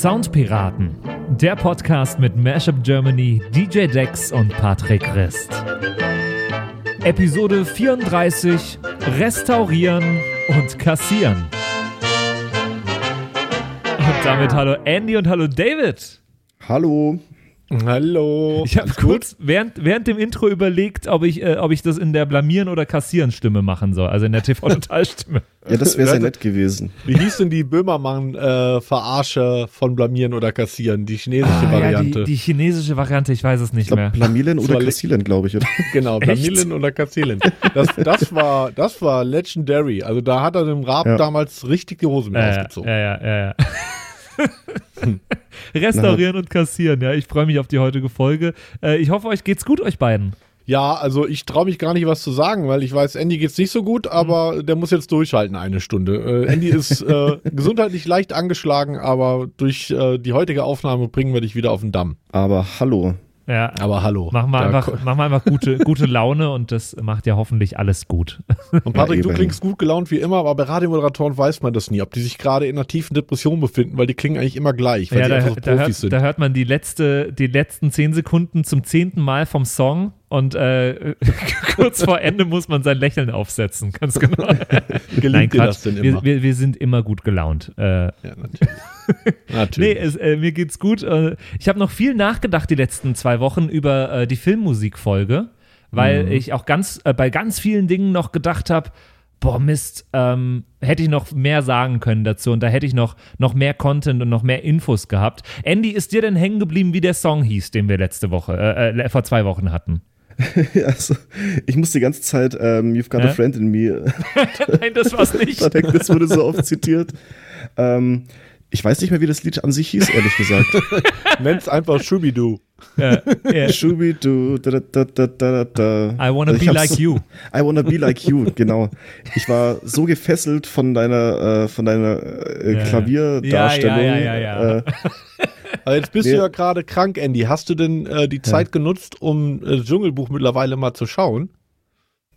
Soundpiraten, der Podcast mit Mashup Germany, DJ Dex und Patrick Rist. Episode 34: Restaurieren und Kassieren. Und damit hallo Andy und hallo David. Hallo. Hallo. Ich habe kurz während, während dem Intro überlegt, ob ich, äh, ob ich das in der Blamieren- oder Kassieren-Stimme machen soll, also in der TV-Total-Stimme. Ja, das wäre sehr nett gewesen. Wie hieß denn die Böhmermann-Verarsche von Blamieren oder Kassieren? Die chinesische Ah, Variante. Ja, die, die chinesische Variante, ich weiß es nicht Ich glaube, mehr. Blamilen oder Kassilen, glaube ich. Oder? genau, Blamieren oder Kassieren. Das, das, war, das war legendary. Also da hat er dem Raab Ja. damals richtig die Hose mit Ja, ausgezogen. ja, ja, ja, ja. Restaurieren und kassieren, ja. Ich freue mich auf die heutige Folge. Äh, ich hoffe, euch geht's gut, euch beiden. Ja, also ich traue mich gar nicht was zu sagen, weil ich weiß, Andy geht's nicht so gut, aber der muss jetzt durchhalten eine Stunde. Äh, Andy ist äh, gesundheitlich leicht angeschlagen, aber durch äh, die heutige Aufnahme bringen wir dich wieder auf den Damm. Aber hallo. Ja. Aber hallo. Mach mal Da einfach, mach mal einfach gute, gute Laune und das macht ja hoffentlich alles gut. Und Patrick, Ja, du klingst gut gelaunt wie immer, aber bei Radiomoderatoren weiß man das nie, ob die sich gerade in einer tiefen Depression befinden, weil die klingen eigentlich immer gleich, weil Ja, die da, einfach so da, Profis hört, sind. da hört man die, letzte, die letzten zehn Sekunden zum zehnten Mal vom Song und äh, kurz vor Ende muss man sein Lächeln aufsetzen. Ganz genau. Gelingt dir Quatsch. das denn wir, immer? wir, wir sind immer gut gelaunt. Äh, ja, natürlich. Nee, natürlich. es, äh, mir geht's gut. Äh, ich habe noch viel nachgedacht die letzten zwei Wochen über äh, die Filmmusikfolge, weil Mhm. ich auch ganz äh, bei ganz vielen Dingen noch gedacht habe, boah Mist, ähm, hätte ich noch mehr sagen können dazu und da hätte ich noch, noch mehr Content und noch mehr Infos gehabt. Andy, ist dir denn hängen geblieben, wie der Song hieß, den wir letzte Woche, äh, vor zwei Wochen hatten? Also, ich muss die ganze Zeit ähm, You've Got Ja? a Friend in Me. Nein, das war's nicht. das wurde so oft zitiert. Ähm, ich weiß nicht mehr, wie das Lied an sich hieß, ehrlich gesagt. Nenn's einfach Schubidu. ja, ja. Schubidu, da, da, da, da, da. I wanna Ich be like you. I wanna be like you, genau. Ich war so gefesselt von deiner, äh, von deiner äh. Klavierdarstellung. Ja, ja, ja, ja, ja. Äh, Aber jetzt bist Nee. du ja gerade krank, Andy. Hast du denn äh, die Zeit genutzt, um äh, das Dschungelbuch mittlerweile mal zu schauen?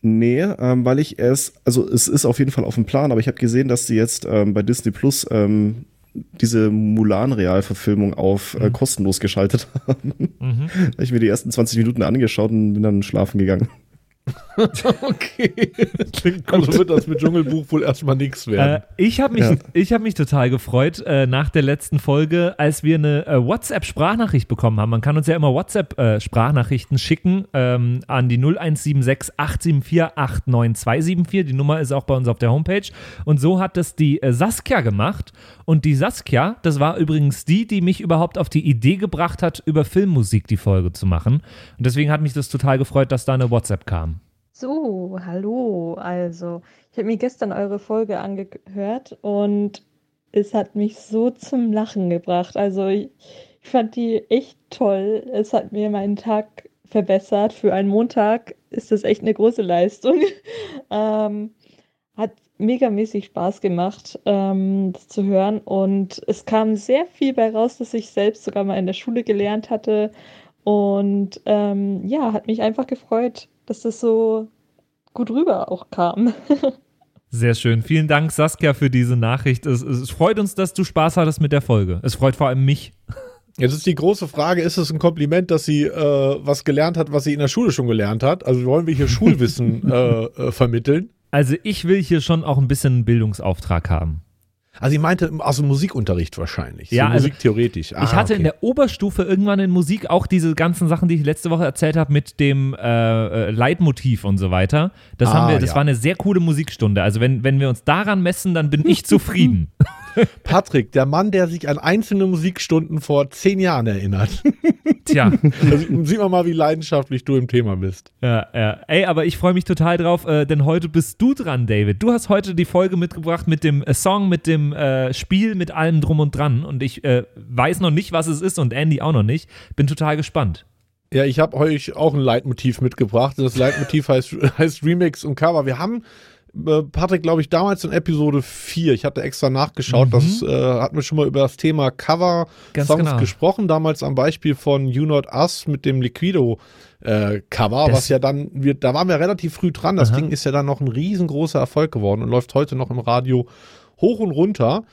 Nee, ähm, weil ich es, also es ist auf jeden Fall auf dem Plan, aber ich habe gesehen, dass sie jetzt ähm, bei Disney Plus ähm, diese Mulan-Realverfilmung auf äh, kostenlos geschaltet haben. Mhm. Da hab ich mir die ersten 20 Minuten angeschaut und bin dann schlafen gegangen. Okay. Klingt gut. Also wird das mit Dschungelbuch wohl erstmal nichts Äh, werden. ich habe mich, Ja. ich hab mich total gefreut äh, nach der letzten Folge, als wir eine äh, WhatsApp-Sprachnachricht bekommen haben. Man kann uns ja immer WhatsApp-Sprachnachrichten schicken ähm, an die 0176 874 89274. Die Nummer ist auch bei uns auf der Homepage. Und so hat das die äh, Saskia gemacht. Und die Saskia, das war übrigens die, die mich überhaupt auf die Idee gebracht hat, über Filmmusik die Folge zu machen. Und deswegen hat mich das total gefreut, dass da eine WhatsApp kam. So, hallo. Also, ich habe mir gestern eure Folge angehört und es hat mich so zum Lachen gebracht. Also, ich, ich fand die echt toll. Es hat mir meinen Tag verbessert. Für einen Montag ist das echt eine große Leistung. ähm, hat megamäßig Spaß gemacht, ähm, das zu hören. Und es kam sehr viel bei raus, dass ich selbst sogar mal in der Schule gelernt hatte. Und ähm, ja, hat mich einfach gefreut, dass das so gut rüber auch kam. Sehr schön. Vielen Dank, Saskia, für diese Nachricht. Es, es freut uns, dass du Spaß hattest mit der Folge. Es freut vor allem mich. Jetzt ist die große Frage, ist es ein Kompliment, dass sie äh, was gelernt hat, was sie in der Schule schon gelernt hat? Also wollen wir hier Schulwissen äh, äh, vermitteln? Also ich will hier schon auch ein bisschen einen Bildungsauftrag haben. Also ich meinte aus dem Musikunterricht wahrscheinlich. Ja, so also Musik theoretisch. Ah, ich hatte okay. in der Oberstufe irgendwann in Musik auch diese ganzen Sachen, die ich letzte Woche erzählt habe mit dem äh, äh, Leitmotiv und so weiter. Das Ah, haben wir, das ja. war eine sehr coole Musikstunde. Also wenn, wenn wir uns daran messen, dann bin ich zufrieden. Patrick, der Mann, der sich an einzelne Musikstunden vor zehn Jahren erinnert. Tja, da sieht man mal, wie leidenschaftlich du im Thema bist. ja, ja. Ey, aber ich freue mich total drauf, äh, denn heute bist du dran, David. Du hast heute die Folge mitgebracht mit dem äh, Song, mit dem äh, Spiel, mit allem drum und dran. Und ich äh, weiß noch nicht, was es ist und Andy auch noch nicht. Bin total gespannt. Ja, ich habe euch auch ein Leitmotiv mitgebracht. Das Leitmotiv heißt, heißt Remix und Cover. Wir haben, Patrick, glaube ich, damals in Episode 4, ich hatte extra nachgeschaut, Mhm. das äh, hatten wir schon mal über das Thema Cover Ganz Songs genau. gesprochen. Damals am Beispiel von You Not Us mit dem Liquido äh, was ja dann, wir, da waren wir relativ früh dran. Das Aha. Ding ist ja dann noch ein riesengroßer Erfolg geworden und läuft heute noch im Radio hoch und runter,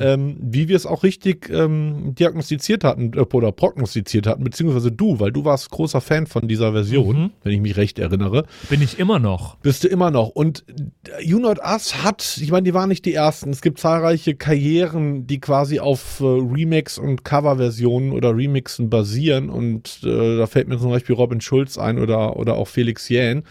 ähm, wie wir es auch richtig ähm, diagnostiziert hatten äh, oder prognostiziert hatten, beziehungsweise du, weil du warst großer Fan von dieser Version, Mhm. wenn ich mich recht erinnere. Bin ich immer noch. Bist du immer noch. Und You Not Us hat, ich meine, die waren nicht die ersten. Es gibt zahlreiche Karrieren, die quasi auf äh, Remix- und Coverversionen oder Remixen basieren. Und äh, da fällt mir zum Beispiel Robin Schulz ein oder, oder auch Felix Jähn.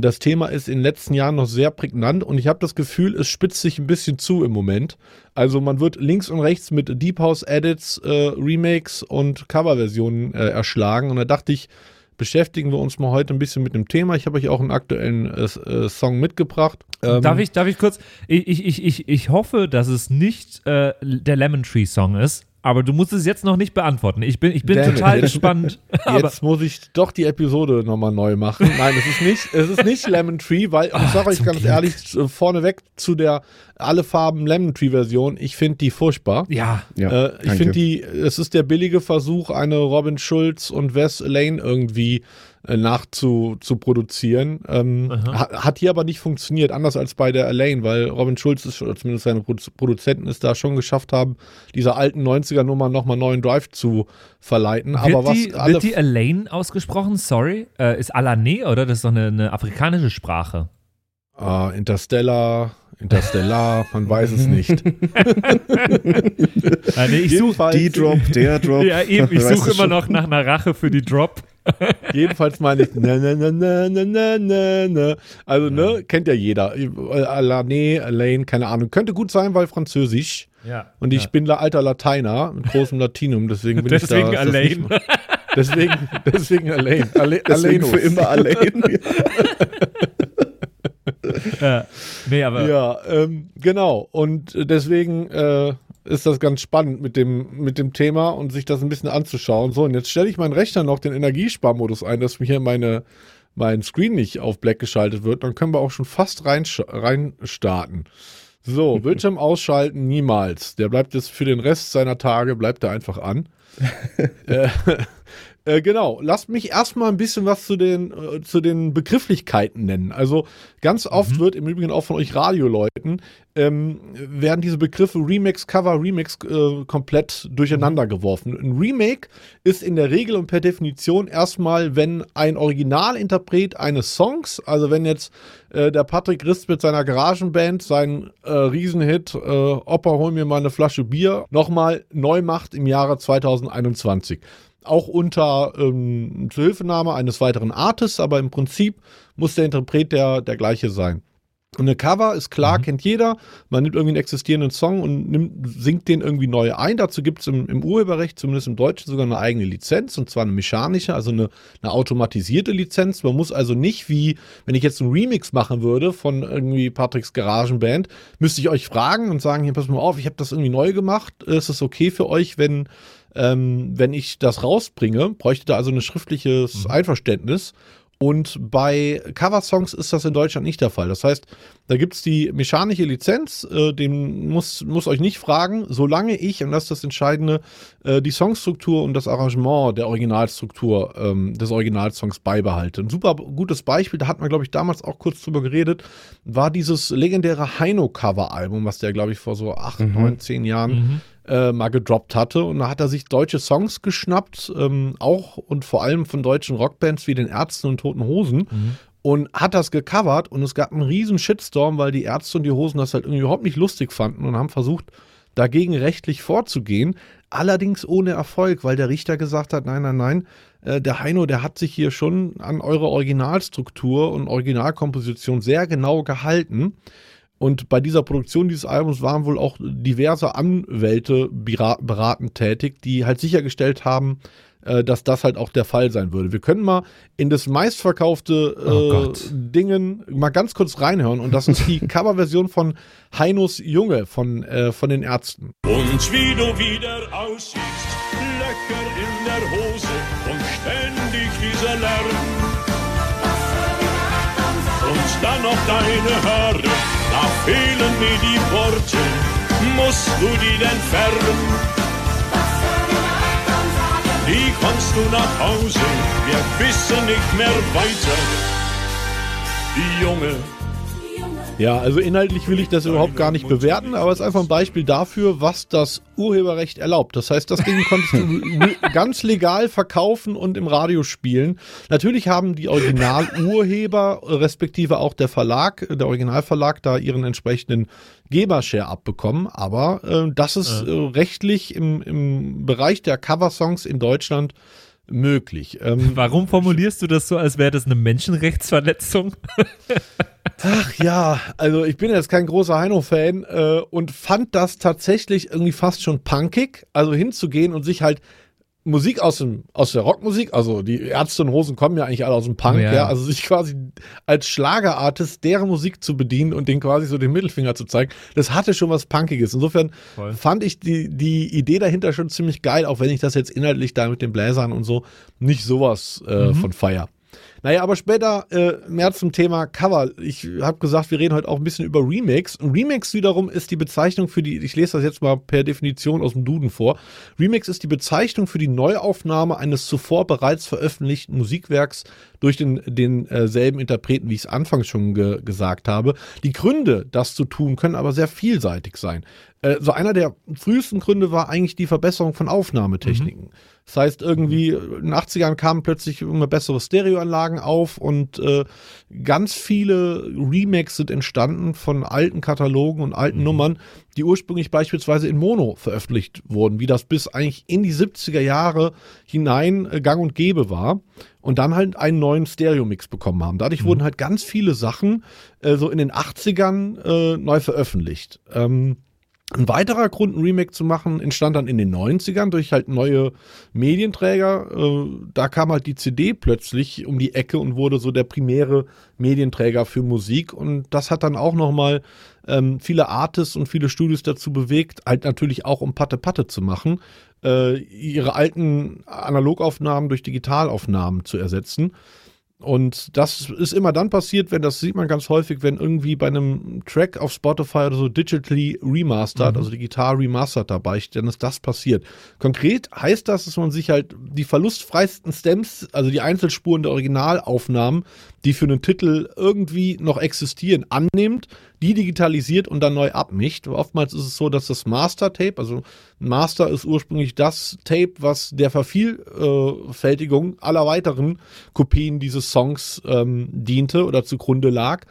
Das Thema ist in den letzten Jahren noch sehr prägnant und ich habe das Gefühl, es spitzt sich ein bisschen zu im Moment. Also man wird links und rechts mit Deep House Edits, äh, Remakes und Coverversionen äh, erschlagen. Und da dachte ich, beschäftigen wir uns mal heute ein bisschen mit dem Thema. Ich habe euch auch einen aktuellen äh, äh, Song mitgebracht. Ähm, darf, ich, darf ich kurz? Ich, ich, ich, ich, ich hoffe, dass es nicht äh, der Lemon Tree Song ist. Aber du musst es jetzt noch nicht beantworten. Ich bin, ich bin Damn total gespannt. Aber Jetzt muss ich doch die Episode nochmal neu machen. Nein, es ist nicht, es ist nicht Lemon Tree, weil, ich sage euch ganz Glück. ehrlich, vorneweg zu der alle Farben Lemon Tree Version, ich finde die furchtbar. ja, Ja, äh, ich finde die, es ist der billige Versuch, eine Robin Schulz und Wes Lane irgendwie äh, nachzu zu produzieren. Ähm, ha, hat hier aber nicht funktioniert, anders als bei der Elaine, weil Robin Schulz ist, oder zumindest seine Produ Produzenten es da schon geschafft haben, dieser alten 90er-Nummer nochmal neuen Drive zu verleiten. aber wird, was die, alle wird die Elaine ausgesprochen? Sorry. Äh, ist Alané, oder? Das ist doch eine, eine afrikanische Sprache. Ah, Interstellar, Interstellar, man weiß es nicht. ja, nee, ich suche die Drop, der Drop. Ja, eben, ich suche immer schon. noch nach einer Rache für die Drop. Jedenfalls meine ich, na, na, na, na, na, na, na. Also, ne, kennt ja jeder. Alane, Alain, keine Ahnung. Könnte gut sein, weil Französisch. Ja. Und ich ja. bin alter Lateiner mit großem Latinum, deswegen bin deswegen ich da. Alain. Deswegen, deswegen Alain. Ale, deswegen für immer Alain. Ja. Nee, aber Ja, ähm, genau. Und äh, deswegen äh, ist das ganz spannend mit dem, mit dem Thema und sich das ein bisschen anzuschauen. So, und jetzt stelle ich meinen Rechner noch den Energiesparmodus ein, dass mir hier meine, mein Screen nicht auf Black geschaltet wird. Dann können wir auch schon fast rein, rein starten. So, Bildschirm ausschalten, niemals. Der bleibt jetzt für den Rest seiner Tage, bleibt er einfach an. äh, äh, genau, lasst mich erstmal ein bisschen was zu den, äh, zu den Begrifflichkeiten nennen. Also ganz oft wird im Übrigen auch von euch Radioleuten, ähm, werden diese Begriffe Remix, Cover, Remix äh, komplett durcheinander geworfen. Ein Remake ist in der Regel und per Definition erstmal, wenn ein Originalinterpret eines Songs, also wenn jetzt äh, der Patrick Rist mit seiner Garagenband seinen äh, Riesenhit Opa, hol mir mal eine Flasche Bier nochmal neu macht im Jahre 2021 auch unter ähm, Zuhilfenahme eines weiteren Artists, aber im Prinzip muss der Interpret der, der gleiche sein. Und eine Cover ist klar, kennt jeder. Man nimmt irgendwie einen existierenden Song und nimmt, singt den irgendwie neu ein. Dazu gibt es im, im Urheberrecht, zumindest im Deutschen, sogar eine eigene Lizenz, und zwar eine mechanische, also eine, eine automatisierte Lizenz. Man muss also nicht wie, wenn ich jetzt einen Remix machen würde von irgendwie Patricks Garagenband, müsste ich euch fragen und sagen, hier, pass mal auf, ich habe das irgendwie neu gemacht. Ist es okay für euch, wenn ähm, wenn ich das rausbringe, bräuchte da also ein schriftliches Einverständnis. Und bei Coversongs ist das in Deutschland nicht der Fall. Das heißt, da gibt es die mechanische Lizenz, äh, den muss, muss euch nicht fragen, solange ich, und das ist das Entscheidende, äh, die Songstruktur und das Arrangement der Originalstruktur ähm, des Originalsongs beibehalte. Ein super gutes Beispiel, da hat man, glaube ich, damals auch kurz drüber geredet, war dieses legendäre Heino-Cover-Album, was der, glaube ich, vor so acht, neun, zehn Jahren äh, mal gedroppt hatte. Und da hat er sich deutsche Songs geschnappt, ähm, auch und vor allem von deutschen Rockbands wie den Ärzten und Toten Hosen. Und hat das gecovert und es gab einen riesen Shitstorm, weil die Ärzte und die Hosen das halt irgendwie überhaupt nicht lustig fanden und haben versucht, dagegen rechtlich vorzugehen. Allerdings ohne Erfolg, weil der Richter gesagt hat, nein, nein, nein, äh, der Heino, der hat sich hier schon an eure Originalstruktur und Originalkomposition sehr genau gehalten. Und bei dieser Produktion dieses Albums waren wohl auch diverse Anwälte bera- beratend tätig, die halt sichergestellt haben, äh, dass das halt auch der Fall sein würde. Wir können mal in das meistverkaufte Oh äh, Gott. Dingen mal ganz kurz reinhören. Und das ist die Coverversion von Heinos Junge von, äh, von den Ärzten. Und wie du wieder aussiehst, lecker in der Hose und ständig dieser Lärm. Und dann noch deine Haare, fehlen mir die Worte, musst du die denn färben? Wie kommst du nach Hause? Wir wissen nicht mehr weiter. Die Junge, Ja, also inhaltlich will ich das überhaupt gar nicht bewerten, aber es ist einfach ein Beispiel dafür, was das Urheberrecht erlaubt. Das heißt, das Ding konntest du ganz legal verkaufen und im Radio spielen. Natürlich haben die Originalurheber, respektive auch der Verlag, der Originalverlag, da ihren entsprechenden Gebershare abbekommen, aber äh, das ist äh, rechtlich im, im Bereich der Coversongs in Deutschland möglich. Ähm, Warum formulierst du das so, als wäre das eine Menschenrechtsverletzung? Ach ja, also ich bin jetzt kein großer Heino-Fan äh, und fand das tatsächlich irgendwie fast schon punkig, also hinzugehen und sich halt Musik aus dem aus der Rockmusik, also die Ärzte und Hosen kommen ja eigentlich alle aus dem Punk, ja. ja. also sich quasi als Schlagerartist deren Musik zu bedienen und denen quasi so den Mittelfinger zu zeigen, das hatte schon was Punkiges. Insofern Voll. fand ich die die Idee dahinter schon ziemlich geil, auch wenn ich das jetzt inhaltlich da mit den Bläsern und so nicht sowas äh, mhm. von feier. Naja, aber später äh, mehr zum Thema Cover. Ich habe gesagt, wir reden heute auch ein bisschen über Remix. Remix wiederum ist die Bezeichnung für die, ich lese das jetzt mal per Definition aus dem Duden vor. Remix ist die Bezeichnung für die Neuaufnahme eines zuvor bereits veröffentlichten Musikwerks durch den, denselben äh, Interpreten, wie ich es anfangs schon ge gesagt habe. Die Gründe, das zu tun, können aber sehr vielseitig sein. Äh, so einer der frühesten Gründe war eigentlich die Verbesserung von Aufnahmetechniken. Mhm. Das heißt, irgendwie in den 80ern kamen plötzlich immer bessere Stereoanlagen auf und äh, ganz viele Remakes sind entstanden von alten Katalogen und alten mhm. Nummern, die ursprünglich beispielsweise in Mono veröffentlicht wurden, wie das bis eigentlich in die 70er Jahre hinein äh, gang und gäbe war und dann halt einen neuen Stereo-Mix bekommen haben. Dadurch mhm. wurden halt ganz viele Sachen äh, so in den 80ern äh, neu veröffentlicht. Ähm, ein weiterer Grund, ein Remake zu machen, entstand dann in den 90ern durch halt neue Medienträger. Äh, da kam halt die CD plötzlich um die Ecke und wurde so der primäre Medienträger für Musik. Und das hat dann auch nochmal ähm, viele Artists und viele Studios dazu bewegt, halt natürlich auch um Patte Patte zu machen, äh, ihre alten Analogaufnahmen durch Digitalaufnahmen zu ersetzen. Und das ist immer dann passiert, wenn das sieht man ganz häufig, wenn irgendwie bei einem Track auf Spotify oder so digitally remastered, mhm. also digital remastered dabei dann ist das passiert. Konkret heißt das, dass man sich halt die verlustfreisten Stems, also die Einzelspuren der Originalaufnahmen, die für einen Titel irgendwie noch existieren, annimmt, die digitalisiert und dann neu abmischt. Oftmals ist es so, dass das Master-Tape, also Master ist ursprünglich das Tape, was der Vervielfältigung aller weiteren Kopien dieses Songs ähm, diente oder zugrunde lag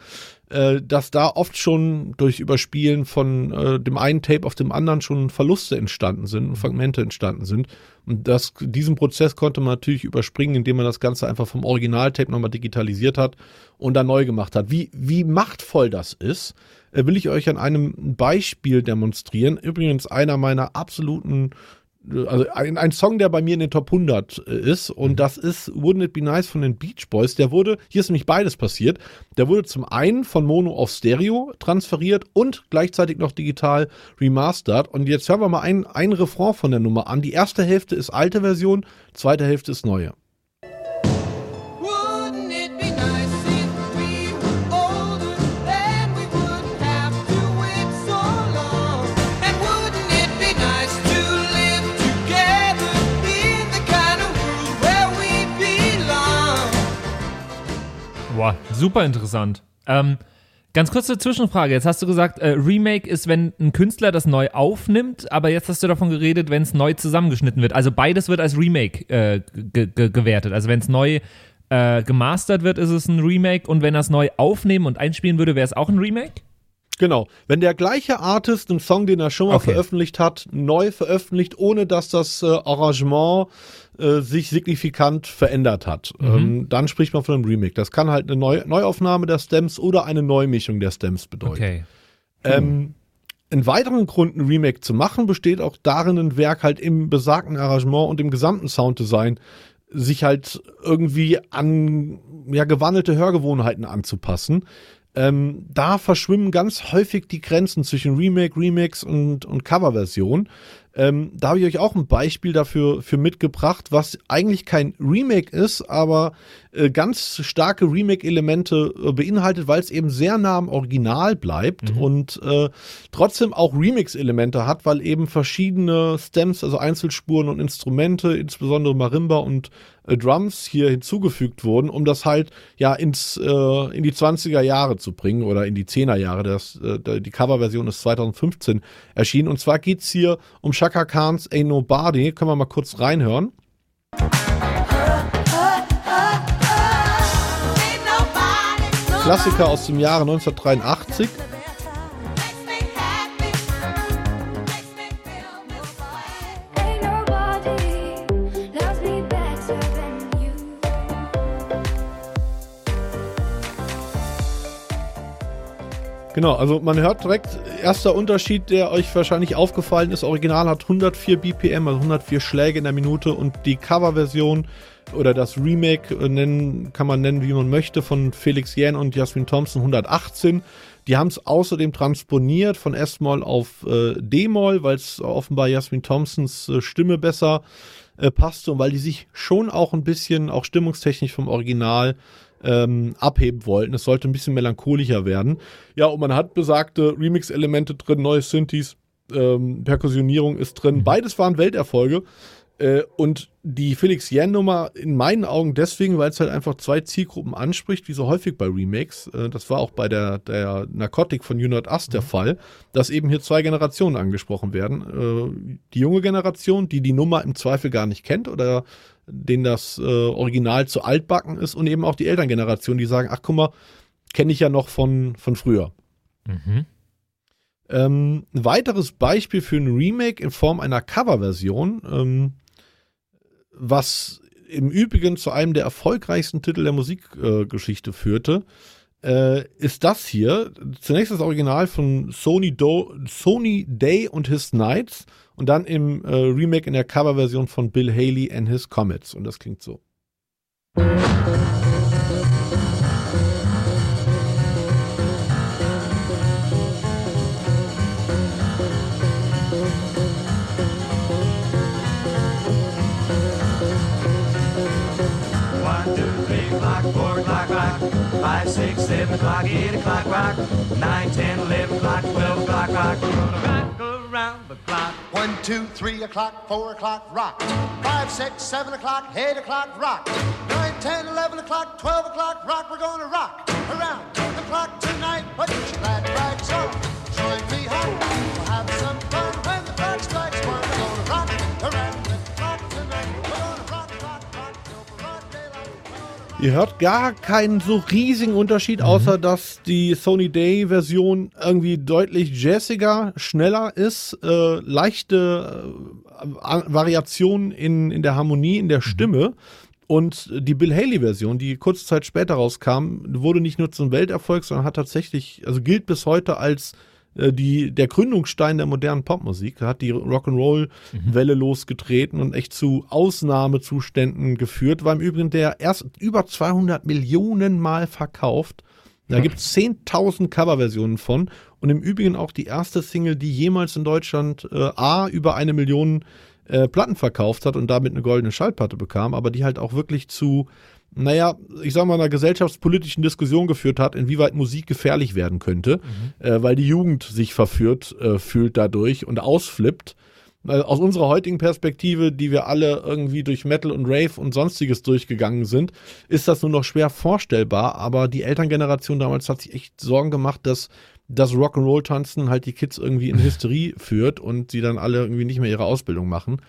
äh, dass da oft schon durch Überspielen von äh, dem einen Tape auf dem anderen schon Verluste entstanden sind und Fragmente entstanden sind. Und das, diesen Prozess konnte man natürlich überspringen, indem man das Ganze einfach vom Originaltape nochmal digitalisiert hat und dann neu gemacht hat. Wie, wie machtvoll das ist, äh, will ich euch an einem Beispiel demonstrieren. Übrigens einer meiner absoluten also ein, ein, Song, der bei mir in den Top 100 äh, ist und mhm. das ist Wouldn't It Be Nice von den Beach Boys. Der wurde, hier ist nämlich beides passiert, der wurde zum einen von Mono auf Stereo transferiert und gleichzeitig noch digital remastered und jetzt hören wir mal ein, ein Refrain von der Nummer an. Die erste Hälfte ist alte Version, zweite Hälfte ist neue. Boah, super interessant. Ähm, ganz kurze Zwischenfrage. Jetzt hast du gesagt, äh, Remake ist, wenn ein Künstler das neu aufnimmt, aber jetzt hast du davon geredet, wenn es neu zusammengeschnitten wird. Also beides wird als Remake äh, gewertet. Also wenn es neu äh, gemastert wird, ist es ein Remake und wenn er es neu aufnehmen und einspielen würde, wäre es auch ein Remake? Genau. Wenn der gleiche Artist einen Song, den er schon mal okay. veröffentlicht hat, neu veröffentlicht, ohne dass das äh, Arrangement äh, sich signifikant verändert hat, mhm. ähm, dann spricht man von einem Remake. Das kann halt eine Neu Neuaufnahme der Stems oder eine Neumischung der Stems bedeuten. Okay. Ähm, ein weiteren Grund, ein Remake zu machen, besteht auch darin, ein Werk halt im besagten Arrangement und im gesamten Sounddesign sich halt irgendwie an ja, gewandelte Hörgewohnheiten anzupassen. Ähm, da verschwimmen ganz häufig die Grenzen zwischen Remake, Remix und, und Coverversion. Ähm, da habe ich euch auch ein Beispiel dafür für mitgebracht, was eigentlich kein Remake ist, aber äh, ganz starke Remake-Elemente äh, beinhaltet, weil es eben sehr nah am Original bleibt mhm. und äh, trotzdem auch Remix-Elemente hat, weil eben verschiedene Stems, also Einzelspuren und Instrumente, insbesondere Marimba und äh, Drums hier hinzugefügt wurden, um das halt ja ins äh, in die 20er Jahre zu bringen oder in die 10er Jahre. Das, äh, die Coverversion ist 2015 erschienen. Und zwar geht's hier um Shaka Khans Ain't Nobody. Können wir mal kurz reinhören. Klassiker aus dem Jahre 1983. Genau, also man hört direkt, erster Unterschied, der euch wahrscheinlich aufgefallen ist, Original hat 104 BPM, also 104 Schläge in der Minute und die Coverversion oder das Remake äh, nennen, kann man nennen, wie man möchte, von Felix Jähn und Jasmin Thompson 118. Die haben es außerdem transponiert von S-Moll auf äh, D-Moll, weil es offenbar Jasmin Thompsons äh, Stimme besser äh, passte und weil die sich schon auch ein bisschen, auch stimmungstechnisch vom Original ähm, abheben wollten. Es sollte ein bisschen melancholischer werden. Ja, und man hat besagte Remix-Elemente drin, neue Synthes, ähm, Perkussionierung ist drin. Mhm. Beides waren Welterfolge. Äh, und die Felix Jan-Nummer in meinen Augen deswegen, weil es halt einfach zwei Zielgruppen anspricht, wie so häufig bei Remakes. Äh, das war auch bei der, der Narcotic von You Not Us der mhm. Fall, dass eben hier zwei Generationen angesprochen werden. Äh, die junge Generation, die die Nummer im Zweifel gar nicht kennt oder denen das Original zu altbacken ist und eben auch die Elterngeneration, die sagen, ach guck mal, kenne ich ja noch von, von früher. Mhm. Ähm, ein weiteres Beispiel für ein Remake in Form einer Coverversion, ähm, was im Übrigen zu einem der erfolgreichsten Titel der Musikgeschichte äh, führte, äh, ist das hier. Zunächst das Original von Sony, Do Sony Day und His Nights und dann im äh, Remake in der Coverversion von Bill Haley and His Comets. Und das klingt so. Five, six, seven o'clock, eight o'clock, rock. Nine, ten, eleven o'clock, twelve o'clock, rock. We're gonna rock around the clock. One, two, three o'clock, four o'clock, rock. Five, six, seven o'clock, eight o'clock, rock. Nine, ten, eleven o'clock, twelve o'clock, rock. We're gonna rock around the clock tonight. Put your glad rags on. Join me home. We'll have some fun Ihr hört gar keinen so riesigen Unterschied, mhm. außer dass die Sony Day-Version irgendwie deutlich jazziger, schneller ist, äh, leichte äh, Variationen in, in der Harmonie, in der mhm. Stimme. Mhm. Und die Bill Haley-Version, die kurze Zeit später rauskam, wurde nicht nur zum Welterfolg, sondern hat tatsächlich, also gilt bis heute als die, der Gründungsstein der modernen Popmusik, hat die Rock'n'Roll-Welle mhm. losgetreten und echt zu Ausnahmezuständen geführt. War im Übrigen der erst über 200 Millionen Mal verkauft. Da gibt es 10.000 Coverversionen von und im Übrigen auch die erste Single, die jemals in Deutschland äh, A über eine Million äh, Platten verkauft hat und damit eine goldene Schallplatte bekam, aber die halt auch wirklich zu, naja, ich sag mal, einer gesellschaftspolitischen Diskussion geführt hat, inwieweit Musik gefährlich werden könnte, mhm. äh, weil die Jugend sich verführt äh, fühlt dadurch und ausflippt. Äh, aus unserer heutigen Perspektive, die wir alle irgendwie durch Metal und Rave und sonstiges durchgegangen sind, ist das nur noch schwer vorstellbar. Aber die Elterngeneration damals hat sich echt Sorgen gemacht, dass das Rock'n'Roll-Tanzen halt die Kids irgendwie in Hysterie führt und sie dann alle irgendwie nicht mehr ihre Ausbildung machen.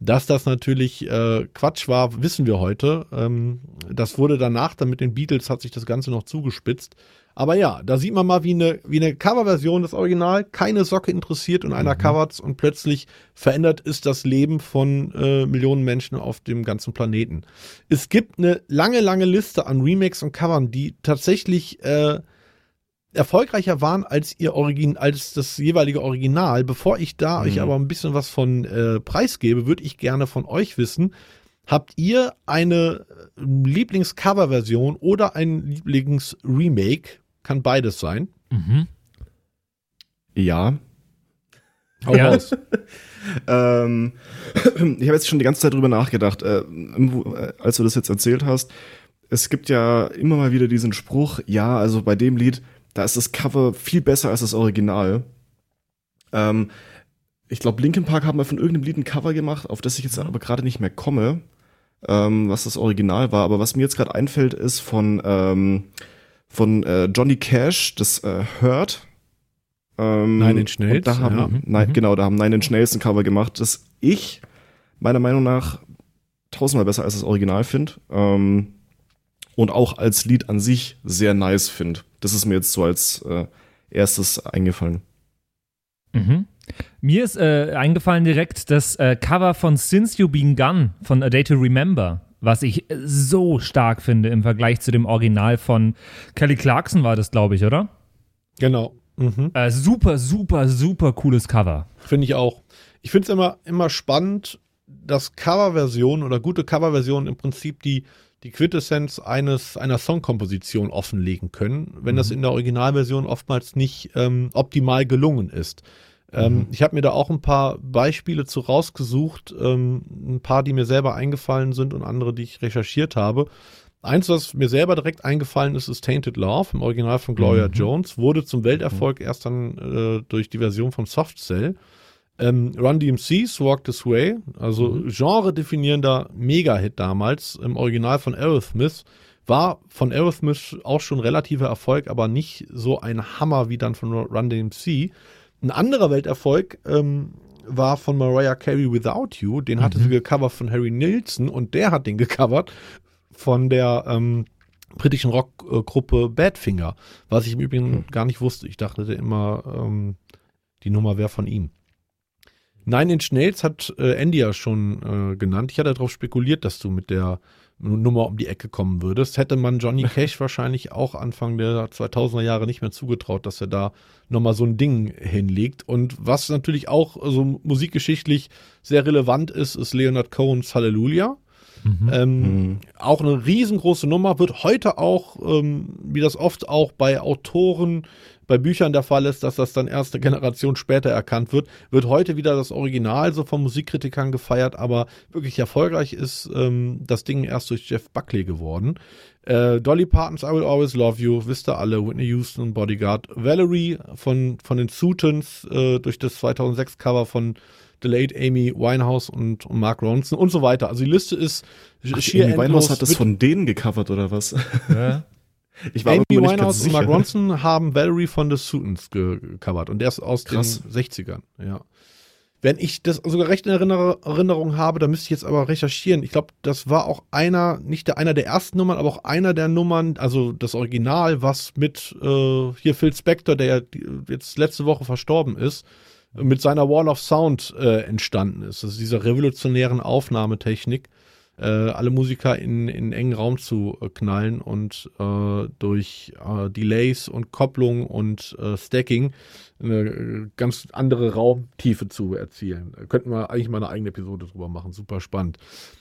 Dass das natürlich äh, Quatsch war, wissen wir heute. Ähm, das wurde danach, dann mit den Beatles hat sich das Ganze noch zugespitzt. Aber ja, da sieht man mal, wie eine, wie eine Coverversion des Original keine Socke interessiert und einer mhm. covert und plötzlich verändert ist das Leben von äh, Millionen Menschen auf dem ganzen Planeten. Es gibt eine lange, lange Liste an Remakes und Covern, die tatsächlich äh, erfolgreicher waren als ihr Origin, als das jeweilige Original. Bevor ich da mhm. euch aber ein bisschen was von äh, preisgebe, würde ich gerne von euch wissen, habt ihr eine äh, Lieblingscover-Version oder ein Lieblings-Remake? Kann beides sein. Mhm. Ja. Hau ja. raus. ähm, ich habe jetzt schon die ganze Zeit drüber nachgedacht, äh, äh, als du das jetzt erzählt hast. Es gibt ja immer mal wieder diesen Spruch, ja, also bei dem Lied, da ist das Cover viel besser als das Original. Ähm, ich glaube, Linkin Park haben mal von irgendeinem Lied ein Cover gemacht, auf das ich jetzt aber gerade nicht mehr komme. ähm, was das Original war. Aber was mir jetzt gerade einfällt, ist von, ähm, von äh, Johnny Cash, das äh, Hurt. Ähm, Nine Inch Nails, und Da haben, ja. nein, Genau, da haben Nine Inch Nails ein Cover gemacht, das ich meiner Meinung nach tausendmal besser als das Original finde. Ähm, und auch als Lied an sich sehr nice finde. Das ist mir jetzt so als äh, erstes eingefallen. Mhm. Mir ist äh, eingefallen direkt das äh, Cover von Since You Been Gone von A Day to Remember, was ich äh, so stark finde im Vergleich zu dem Original von Kelly Clarkson war das, glaube ich, oder? Genau. Mhm. Äh, super, super, super cooles Cover. Finde ich auch. Ich finde es immer, immer spannend, dass Coverversionen oder gute Coverversionen im Prinzip die, die Quintessenz eines, einer Songkomposition offenlegen können, wenn das in der Originalversion oftmals nicht ähm, optimal gelungen ist. Ähm, Ich habe mir da auch ein paar Beispiele zu rausgesucht, ähm, ein paar, die mir selber eingefallen sind und andere, die ich recherchiert habe. Eins, was mir selber direkt eingefallen ist, ist Tainted Love im Original von Gloria Jones, wurde zum Welterfolg erst dann äh, durch die Version von Soft Cell. Ähm, Run DMC's Walk This Way, also genre-definierender Mega-Hit damals im Original von Aerosmith, war von Aerosmith auch schon relativer Erfolg, aber nicht so ein Hammer wie dann von Run DMC. Ein anderer Welterfolg ähm, war von Mariah Carey Without You, den hatte sie gecovert von Harry Nilsson und der hat den gecovert von der ähm, britischen Rockgruppe Badfinger, was ich im Übrigen gar nicht wusste. Ich dachte immer, ähm, die Nummer wäre von ihm. Nine Inch Nails hat äh, Andy ja schon äh, genannt. Ich hatte darauf spekuliert, dass du mit der Nummer um die Ecke kommen würdest. Hätte man Johnny Cash wahrscheinlich auch Anfang der 2000er Jahre nicht mehr zugetraut, dass er da nochmal so ein Ding hinlegt. Und was natürlich auch so musikgeschichtlich sehr relevant ist, ist Leonard Cohens Hallelujah. Ähm, Auch eine riesengroße Nummer, wird heute auch, ähm, wie das oft auch bei Autoren, bei Büchern der Fall ist, dass das dann erst eine Generation später erkannt wird, wird heute wieder das Original so von Musikkritikern gefeiert, aber wirklich erfolgreich ist ähm, das Ding erst durch Jeff Buckley geworden. Äh, Dolly Partons I Will Always Love You, wisst ihr alle, Whitney Houston, Bodyguard, Valerie von, von den Sutons äh, durch das 2006 Cover von The Late Amy Winehouse und, und Mark Ronson und so weiter. Also die Liste ist Ach, schier Amy endlos. Winehouse hat das von denen gecovert oder was? Ja. Ich war Amy Winehouse und. Mark Ronson haben Valerie von The Sutons ge- gecovert und der ist aus Krass. den 60ern, ja. Wenn ich das sogar recht in Erinner Erinnerung habe, da müsste ich jetzt aber recherchieren. Ich glaube, das war auch einer, nicht der, einer der ersten Nummern, aber auch einer der Nummern, also das Original, was mit äh, hier Phil Spector, der ja jetzt letzte Woche verstorben ist, mit seiner Wall of Sound äh, entstanden ist. Also dieser revolutionären Aufnahmetechnik, äh, alle Musiker in, in engen Raum zu äh, knallen und äh, durch äh, Delays und Kopplung und äh, Stacking eine äh, ganz andere Raumtiefe zu erzielen. Könnten wir eigentlich mal eine eigene Episode drüber machen. Super spannend.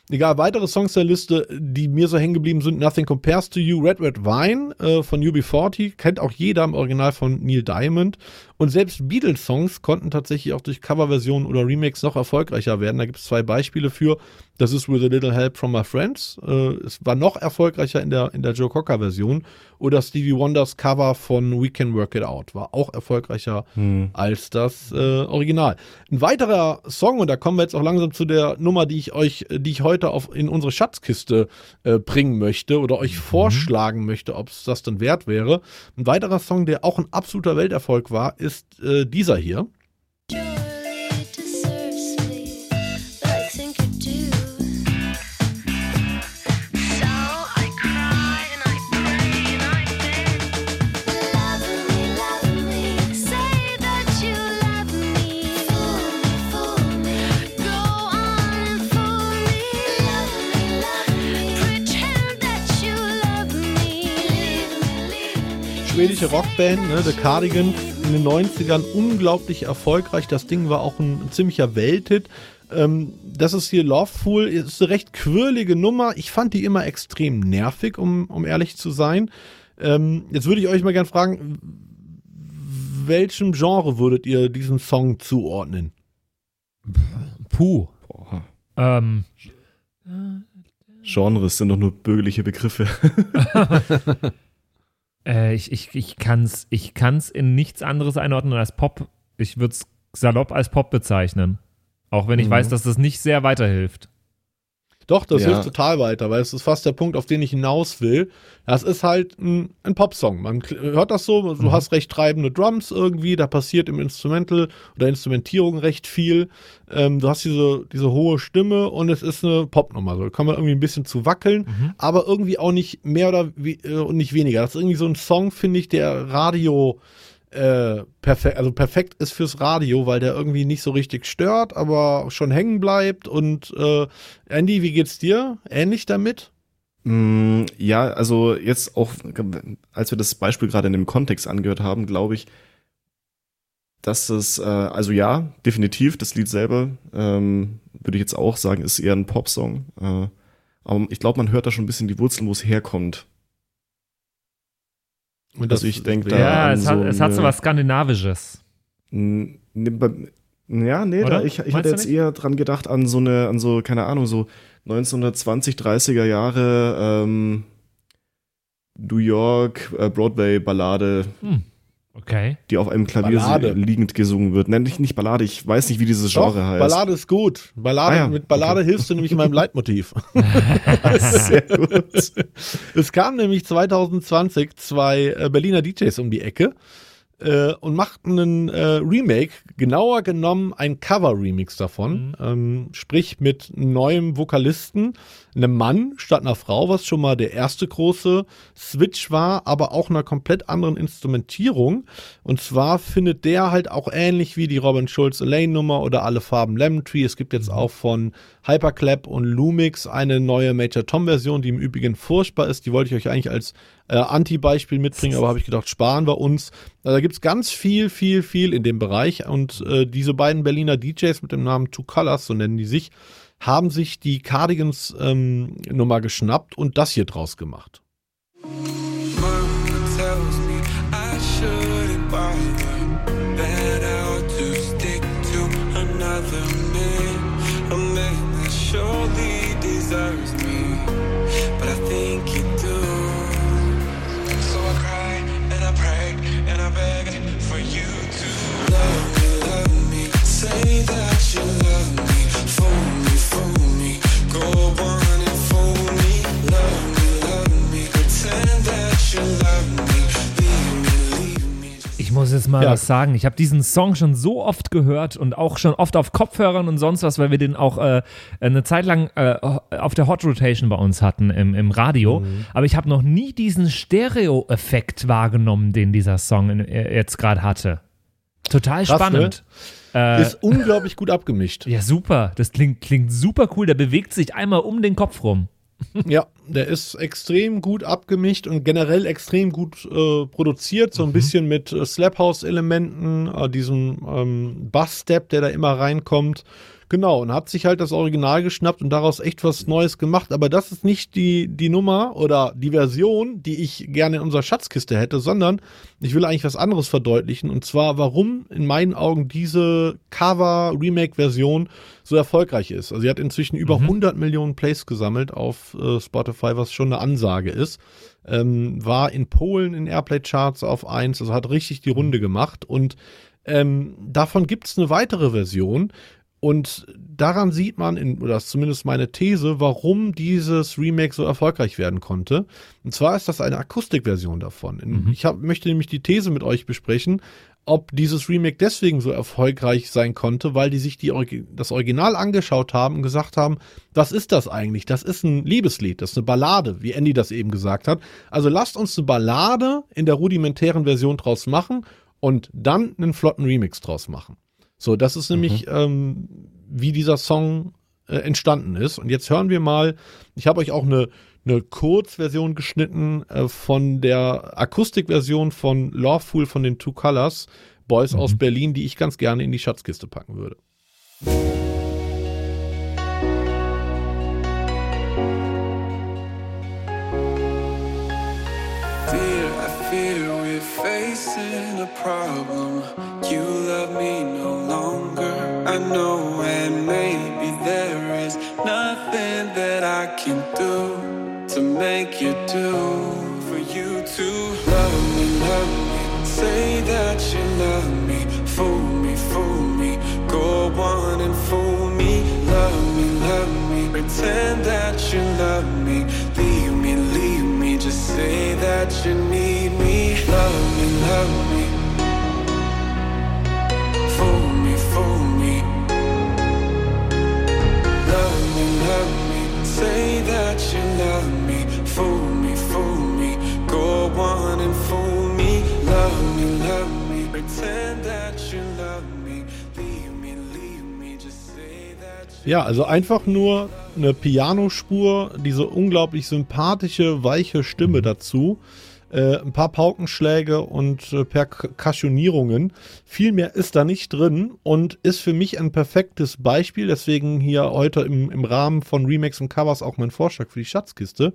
Egal, weitere Songs der Liste, die mir so hängen geblieben sind, Nothing Compares to You, Red Red Wine äh, von UB40, kennt auch jeder im Original von Neil Diamond. Und selbst Beatles-Songs konnten tatsächlich auch durch Coverversionen oder Remakes noch erfolgreicher werden. Da gibt es zwei Beispiele für. Das ist With a Little Help from My Friends. Äh, es war noch erfolgreicher in der, in der Joe Cocker-Version. Oder Stevie Wonders Cover von We Can Work It Out war auch erfolgreicher als das äh, Original. Ein weiterer Song, und da kommen wir jetzt auch langsam zu der Nummer, die ich euch, die ich heute auf, in unsere Schatzkiste äh, bringen möchte oder euch vorschlagen möchte, ob es das dann wert wäre. Ein weiterer Song, der auch ein absoluter Welterfolg war, ist äh, dieser hier. Surely schwedische Rockband, ne, The Cardigans, in den 90ern unglaublich erfolgreich. Das Ding war auch ein, ziemlicher Welthit. Ähm, das ist hier Loveful, ist eine recht quirlige Nummer. Ich fand die immer extrem nervig, um, um ehrlich zu sein. Ähm, jetzt würde ich euch mal gern fragen, welchem Genre würdet ihr diesen Song zuordnen? Puh. Boah. Ähm, Genres sind doch nur bürgerliche Begriffe. äh, ich ich, ich kann es ich kann's in nichts anderes einordnen als Pop. Ich würde es salopp als Pop bezeichnen. Auch wenn ich Mhm. weiß, dass das nicht sehr weiterhilft. Doch, das Ja. hilft total weiter, weil es ist fast der Punkt, auf den ich hinaus will. Das ist halt ein, ein Popsong. Man hört das so, du hast recht treibende Drums irgendwie, da passiert im Instrumental oder Instrumentierung recht viel. Ähm, du hast diese, diese hohe Stimme und es ist eine Popnummer. So da kann man irgendwie ein bisschen zu wackeln, aber irgendwie auch nicht mehr oder we äh, und nicht weniger. Das ist irgendwie so ein Song, finde ich, der Radio äh, perfekt, also perfekt ist fürs Radio, weil der irgendwie nicht so richtig stört, aber schon hängen bleibt. Und äh, Andy, wie geht's dir? Ähnlich damit? Mm, Ja, also jetzt auch, als wir das Beispiel gerade in dem Kontext angehört haben, glaube ich, dass es, äh, also ja, definitiv, das Lied selber, ähm, würde ich jetzt auch sagen, ist eher ein Popsong. Äh, aber ich glaube, man hört da schon ein bisschen die Wurzeln, wo es herkommt. Und Also ich denk da- Ja, es hat, so es hat so was Skandinavisches. Ne, Ja, nee, da, ich, ich hatte jetzt nicht? eher dran gedacht an so eine, an so, keine Ahnung, so 1920, 30er Jahre ähm, New York äh, Broadway-Ballade, Okay. die auf einem Klavier Ballade. liegend gesungen wird. Nenn ich nicht Ballade, ich weiß nicht, wie dieses Doch, Genre heißt. Ballade ist gut. Ballade, Ah ja, mit Ballade hilfst du nämlich meinem Leitmotiv. Sehr gut. Es kam nämlich 2020 zwei äh, Berliner DJs um die Ecke äh, und machten einen äh, Remake, genauer genommen ein Cover-Remix davon, ähm, sprich mit neuem Vokalisten, einem Mann statt einer Frau, was schon mal der erste große Switch war, aber auch einer komplett anderen Instrumentierung. Und zwar findet der halt auch ähnlich wie die Robin Schulz Elaine Nummer oder alle Farben Lemon Tree. Es gibt jetzt auch von Hyperclap und Lumix eine neue Major Tom Version, die im Übrigen furchtbar ist. Die wollte ich euch eigentlich als äh, Anti-Beispiel mitbringen, aber habe ich gedacht, sparen wir uns. Also da gibt's ganz viel, viel, viel in dem Bereich. Und äh, diese beiden Berliner DJs mit dem Namen Two Colors, so nennen die sich, haben sich die Cardigans ähm, Nummer geschnappt und das hier draus gemacht. Muss jetzt mal Ja. was sagen. Ich habe diesen Song schon so oft gehört und auch schon oft auf Kopfhörern und sonst was, weil wir den auch äh, eine Zeit lang äh, auf der Hot Rotation bei uns hatten im, im Radio. Mhm. Aber ich habe noch nie diesen Stereo-Effekt wahrgenommen, den dieser Song in, äh, jetzt gerade hatte. Total Krass, spannend. Äh, Ist unglaublich gut abgemischt. ja, super. Das klingt, klingt super cool. Der bewegt sich einmal um den Kopf rum. Ja, der ist extrem gut abgemischt und generell extrem gut äh, produziert. So ein bisschen mit äh, Slap-House-Elementen, äh, diesem ähm, Bass-Step, der da immer reinkommt. Genau, und hat sich halt das Original geschnappt und daraus echt was Neues gemacht. Aber das ist nicht die, die Nummer oder die Version, die ich gerne in unserer Schatzkiste hätte, sondern ich will eigentlich was anderes verdeutlichen. Und zwar, warum in meinen Augen diese Cover-Remake-Version so erfolgreich ist. Also sie hat inzwischen über 100 Millionen Plays gesammelt auf äh, Spotify, was schon eine Ansage ist. Ähm, war in Polen in Airplay-Charts auf 1, also hat richtig die Runde gemacht. Und ähm, davon gibt es eine weitere Version. Und daran sieht man, in, oder das ist zumindest meine These, warum dieses Remake so erfolgreich werden konnte. Und zwar ist das eine Akustikversion davon. In, Ich hab, möchte nämlich die These mit euch besprechen, ob dieses Remake deswegen so erfolgreich sein konnte, weil die sich die, das Original angeschaut haben und gesagt haben, was ist das eigentlich? Das ist ein Liebeslied, das ist eine Ballade, wie Andy das eben gesagt hat. Also lasst uns eine Ballade in der rudimentären Version draus machen und dann einen flotten Remix draus machen. So, das ist nämlich, ähm, wie dieser Song äh, entstanden ist. Und jetzt hören wir mal, ich habe euch auch eine, eine Kurzversion geschnitten äh, von der Akustikversion von Lawful von den Two Colors Boys aus Berlin, die ich ganz gerne in die Schatzkiste packen würde. Dear, I fear we're facing a problem. Know, and maybe there is nothing that I can do to make you do for you to love me, love me. Say that you love me, fool me, fool me. Go on and fool me, love me, love me. Pretend that Ja, also einfach nur eine Pianospur, diese unglaublich sympathische, weiche Stimme dazu, äh, ein paar Paukenschläge und äh, Perkussionierungen. Viel mehr ist da nicht drin und ist für mich ein perfektes Beispiel. Deswegen hier heute im, im Rahmen von Remakes und Covers auch mein Vorschlag für die Schatzkiste.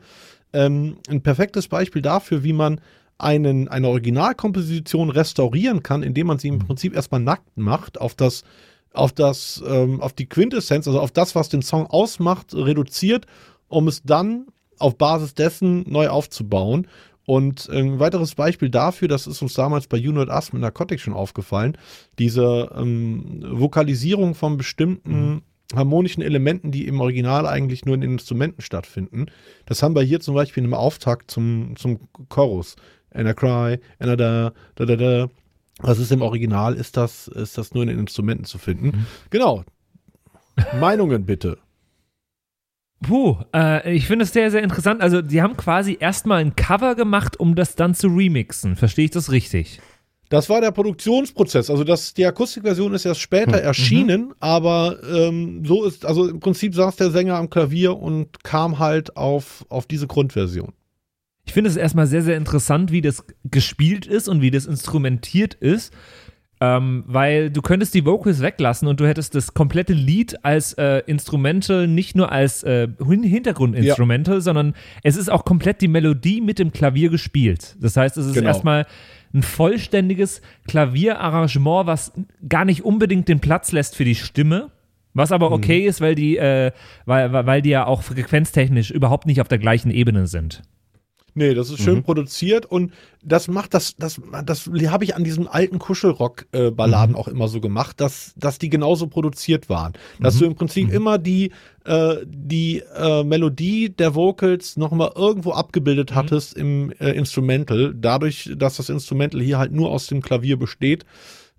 Ähm, ein perfektes Beispiel dafür, wie man einen, eine Originalkomposition restaurieren kann, indem man sie im Prinzip erstmal nackt macht, auf das, auf das, ähm, auf die Quintessenz, also auf das, was den Song ausmacht, reduziert, um es dann auf Basis dessen neu aufzubauen. Und ein weiteres Beispiel dafür, das ist uns damals bei You Not Us mit Narcotic schon aufgefallen, diese ähm, Vokalisierung von bestimmten harmonischen Elementen, die im Original eigentlich nur in den Instrumenten stattfinden. Das haben wir hier zum Beispiel im Auftakt zum, zum Chorus. And I cry, and I da, da, da, da. Das ist im Original, ist das, ist das nur in den Instrumenten zu finden. Genau. Meinungen bitte. Puh, äh, ich finde es sehr, sehr interessant. Also, die haben quasi erstmal ein Cover gemacht, um das dann zu remixen. Verstehe ich das richtig? Das war der Produktionsprozess. Also das, die Akustikversion ist erst später erschienen, aber ähm, so ist, also im Prinzip saß der Sänger am Klavier und kam halt auf, auf diese Grundversion. Ich finde es erstmal sehr, sehr interessant, wie das gespielt ist und wie das instrumentiert ist. Ähm, weil du könntest die Vocals weglassen und du hättest das komplette Lied als äh, Instrumental, nicht nur als äh, Hin- Hintergrundinstrumental, sondern es ist auch komplett die Melodie mit dem Klavier gespielt. Das heißt, es ist Genau. erstmal ein vollständiges Klavierarrangement, was gar nicht unbedingt den Platz lässt für die Stimme. Was aber okay ist, weil die, äh, weil weil die ja auch frequenztechnisch überhaupt nicht auf der gleichen Ebene sind. Nee, das ist schön produziert und das macht das, das, das habe ich an diesen alten Kuschelrock-Balladen auch immer so gemacht, dass, dass die genauso produziert waren. Dass du im Prinzip immer die, äh, die äh, Melodie der Vocals nochmal irgendwo abgebildet hattest im äh, Instrumental. Dadurch, dass das Instrumental hier halt nur aus dem Klavier besteht,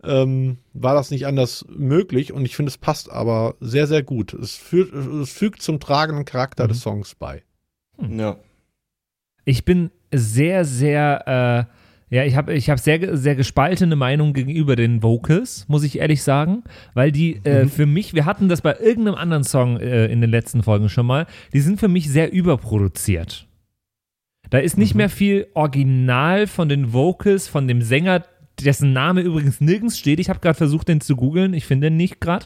ähm, war das nicht anders möglich und ich finde, es passt aber sehr, sehr gut. Es, führt, es fügt zum tragenden Charakter des Songs bei. Ja. Ich bin sehr, sehr, äh, ja, ich habe ich hab sehr, sehr gespaltene Meinung gegenüber den Vocals, muss ich ehrlich sagen, weil die äh, für mich, wir hatten das bei irgendeinem anderen Song äh, in den letzten Folgen schon mal, die sind für mich sehr überproduziert. Da ist nicht mehr viel Original von den Vocals, von dem Sänger, dessen Name übrigens nirgends steht. Ich habe gerade versucht, den zu googeln. Ich finde ihn nicht gerade.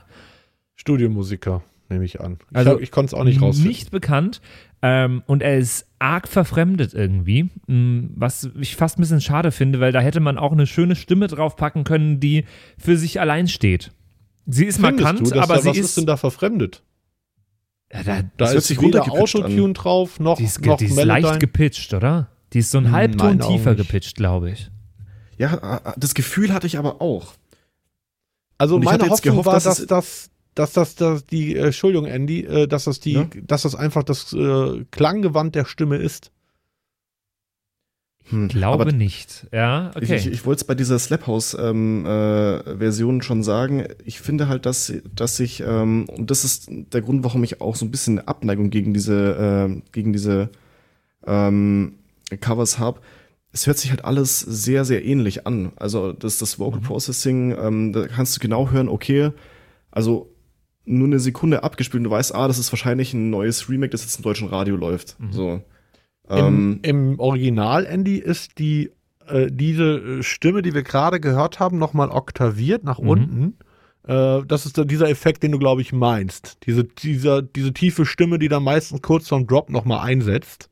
Studiomusiker, nehme ich an. Ich, Also hab- ich konnte es auch nicht rausfinden. Nicht bekannt. Ähm, und er ist arg verfremdet irgendwie, Mm, was ich fast ein bisschen schade finde, weil da hätte man auch eine schöne Stimme draufpacken können, die für sich allein steht. Sie ist Findest markant, du, dass aber da, sie was ist, ist denn da verfremdet? ja, da, Da ist sich weder Autotune drauf, noch, die ist, noch die ist leicht gepitcht, oder? Die ist so ein Hm, Halbton tiefer gepitcht, glaube ich. Ja, äh, das Gefühl hatte ich aber auch. Also Und ich meine Hoffnung gehofft, war, dass dass es- das, dass das, dass die, äh, Entschuldigung, Andy, äh, dass das die, Ja? dass das einfach das äh, Klanggewand der Stimme ist. Hm, Glaube aber nicht. Ja, okay. Ich, ich, ich wollte es bei dieser Slap House ähm, äh, Version schon sagen. Ich finde halt, dass, dass ich, ähm, und das ist der Grund, warum ich auch so ein bisschen eine Abneigung gegen diese, äh, gegen diese ähm, Covers habe. Es hört sich halt alles sehr, sehr ähnlich an. Also das, das Vocal Processing, ähm, da kannst du genau hören, okay, also nur eine Sekunde abgespielt und du weißt, ah, das ist wahrscheinlich ein neues Remake, das jetzt im deutschen Radio läuft. So. Ähm, Im, Im Original, Andy, ist die äh, diese äh, Stimme, die wir gerade gehört haben, nochmal oktaviert nach Mhm. unten. Äh, das ist dieser Effekt, den du, glaube ich, meinst. Diese, dieser, diese tiefe Stimme, die dann meistens kurz vorm Drop nochmal einsetzt.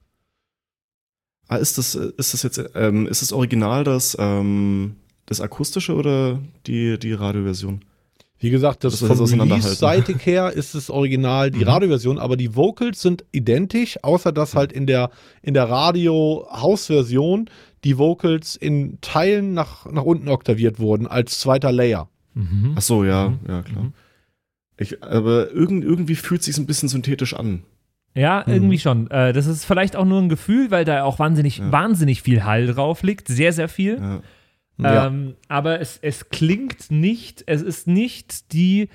Ah, ist das, äh, ist das jetzt, ähm, ist das Original das, ähm, das akustische oder die, die Radioversion? Wie gesagt, das, Das vom das auseinanderhalten. Release-seitig her ist es original die Radioversion, aber die Vocals sind identisch, außer dass halt in der, in der Radio-Haus-Version die Vocals in Teilen nach, nach unten oktaviert wurden, als zweiter Layer. Mhm. Ach so, ja, Mhm. ja, klar. Ich, aber irgend, irgendwie fühlt sich ein bisschen synthetisch an. Ja, irgendwie schon. Äh, das ist vielleicht auch nur ein Gefühl, weil da auch wahnsinnig, Ja. wahnsinnig viel Hall drauf liegt. Sehr, sehr viel. Ja. Ja. Ähm, aber es, es klingt nicht, es ist nicht die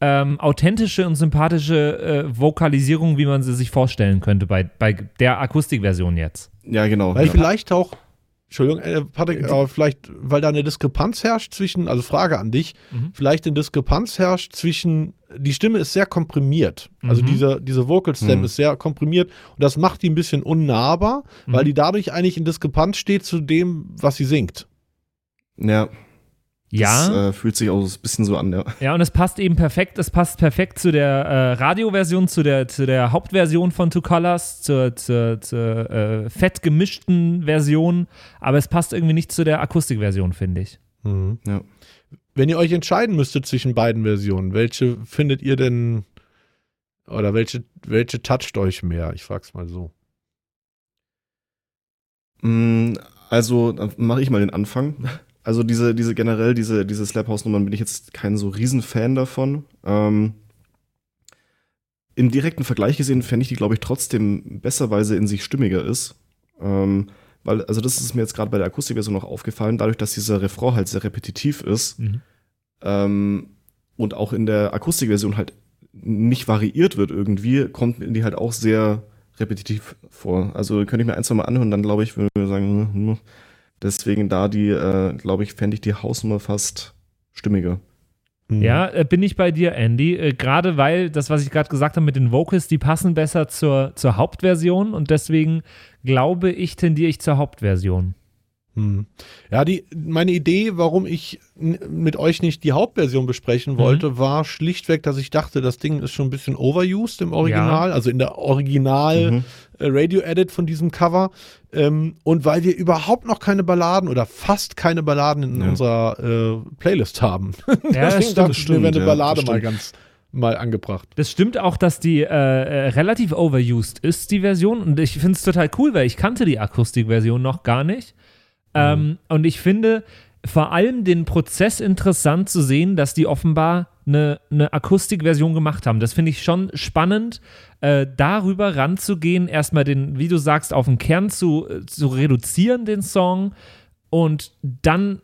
ähm, authentische und sympathische äh, Vokalisierung, wie man sie sich vorstellen könnte bei, bei der Akustikversion jetzt. ja, genau. Weil ja. vielleicht auch Entschuldigung, äh, Patrick, aber vielleicht, weil da eine Diskrepanz herrscht zwischen, also Frage an dich, Mhm. vielleicht eine Diskrepanz herrscht zwischen, die Stimme ist sehr komprimiert. Also Mhm. diese, diese Vocal Stem Mhm. ist sehr komprimiert und das macht die ein bisschen unnahbar, weil Mhm. die dadurch eigentlich in Diskrepanz steht zu dem, was sie singt. Ja, Ja. das äh, fühlt sich auch ein bisschen so an, ja. Ja, und es passt eben perfekt, es passt perfekt zu der äh, Radioversion, zu der, zu der Hauptversion von Two Colors, zur, zur, zur äh, fett gemischten Version, aber es passt irgendwie nicht zu der Akustikversion, finde ich. ja. Wenn ihr euch entscheiden müsstet zwischen beiden Versionen, welche findet ihr denn oder welche, welche toucht euch mehr? Ich frag's mal so. Mm, Also, dann mache ich mal den Anfang. Also diese, diese generell, diese, diese Slap House-Nummern bin ich jetzt kein so riesen Fan davon. Ähm, Im direkten Vergleich gesehen fände ich die, glaube ich, trotzdem besser, weil sie in sich stimmiger ist. Ähm, weil, also das ist mir jetzt gerade bei der Akustikversion noch aufgefallen, dadurch, dass dieser Refrain halt sehr repetitiv ist Mhm. ähm, und auch in der Akustikversion halt nicht variiert wird irgendwie, kommt mir die halt auch sehr repetitiv vor. Also könnte ich mir ein, zwei Mal anhören, dann glaube ich, würde ich sagen, hm, hm. Deswegen da die, äh, glaube ich, fände ich die Hausnummer fast stimmiger. Mhm. Ja, äh, bin ich bei dir, Andy. Äh, gerade weil das, was ich gerade gesagt habe mit den Vocals, die passen besser zur, zur Hauptversion und deswegen glaube ich, tendiere ich zur Hauptversion. Hm. Ja, die, meine Idee, warum ich mit euch nicht die Hauptversion besprechen Mhm. wollte, war schlichtweg, dass ich dachte, das Ding ist schon ein bisschen overused im Original, also in der Original Mhm. äh, von diesem Cover. Ähm, und weil wir überhaupt noch keine Balladen oder fast keine Balladen in Ja. unserer äh, Playlist haben. Ja, das Deswegen stimmt. dachte ich, mir wäre eine ja, Ballade mal ganz mal angebracht. Das stimmt auch, dass die äh, äh, relativ overused ist, die Version. Und ich finde es total cool, weil ich kannte die Akustikversion noch gar nicht. Ähm, und ich finde vor allem den Prozess interessant zu sehen, dass die offenbar eine, eine Akustikversion gemacht haben. Das finde ich schon spannend, äh, darüber ranzugehen, erstmal den, wie du sagst, auf den Kern zu, zu reduzieren, den Song, und dann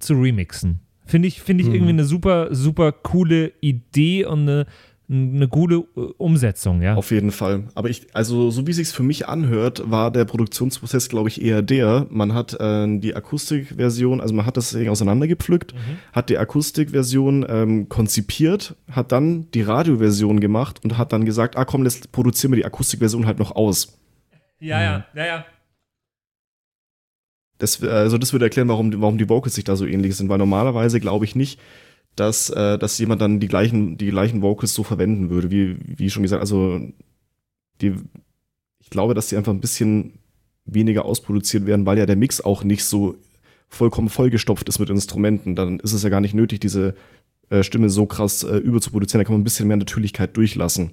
zu remixen. Finde ich, finde ich irgendwie eine super, super coole Idee und eine, eine gute äh, Umsetzung, ja. Auf jeden Fall. Aber ich, also so wie sich's für mich anhört, war der Produktionsprozess, glaube ich, eher der. Man hat äh, die Akustikversion, also man hat das Ding auseinandergepflückt, hat die Akustikversion ähm, konzipiert, hat dann die Radioversion gemacht und hat dann gesagt, ah komm, jetzt produzieren wir die Akustikversion halt noch aus. Ja, ja, ja, ja. Das, also das würde erklären, warum, warum die Vocals sich da so ähnlich sind, weil normalerweise glaube ich nicht, dass, äh, dass jemand dann die gleichen, die gleichen Vocals so verwenden würde, wie, wie schon gesagt, also die, ich glaube, dass die einfach ein bisschen weniger ausproduziert werden, weil ja der Mix auch nicht so vollkommen vollgestopft ist mit Instrumenten. Dann ist es ja gar nicht nötig, diese äh, Stimme so krass äh, überzuproduzieren. Da kann man ein bisschen mehr Natürlichkeit durchlassen.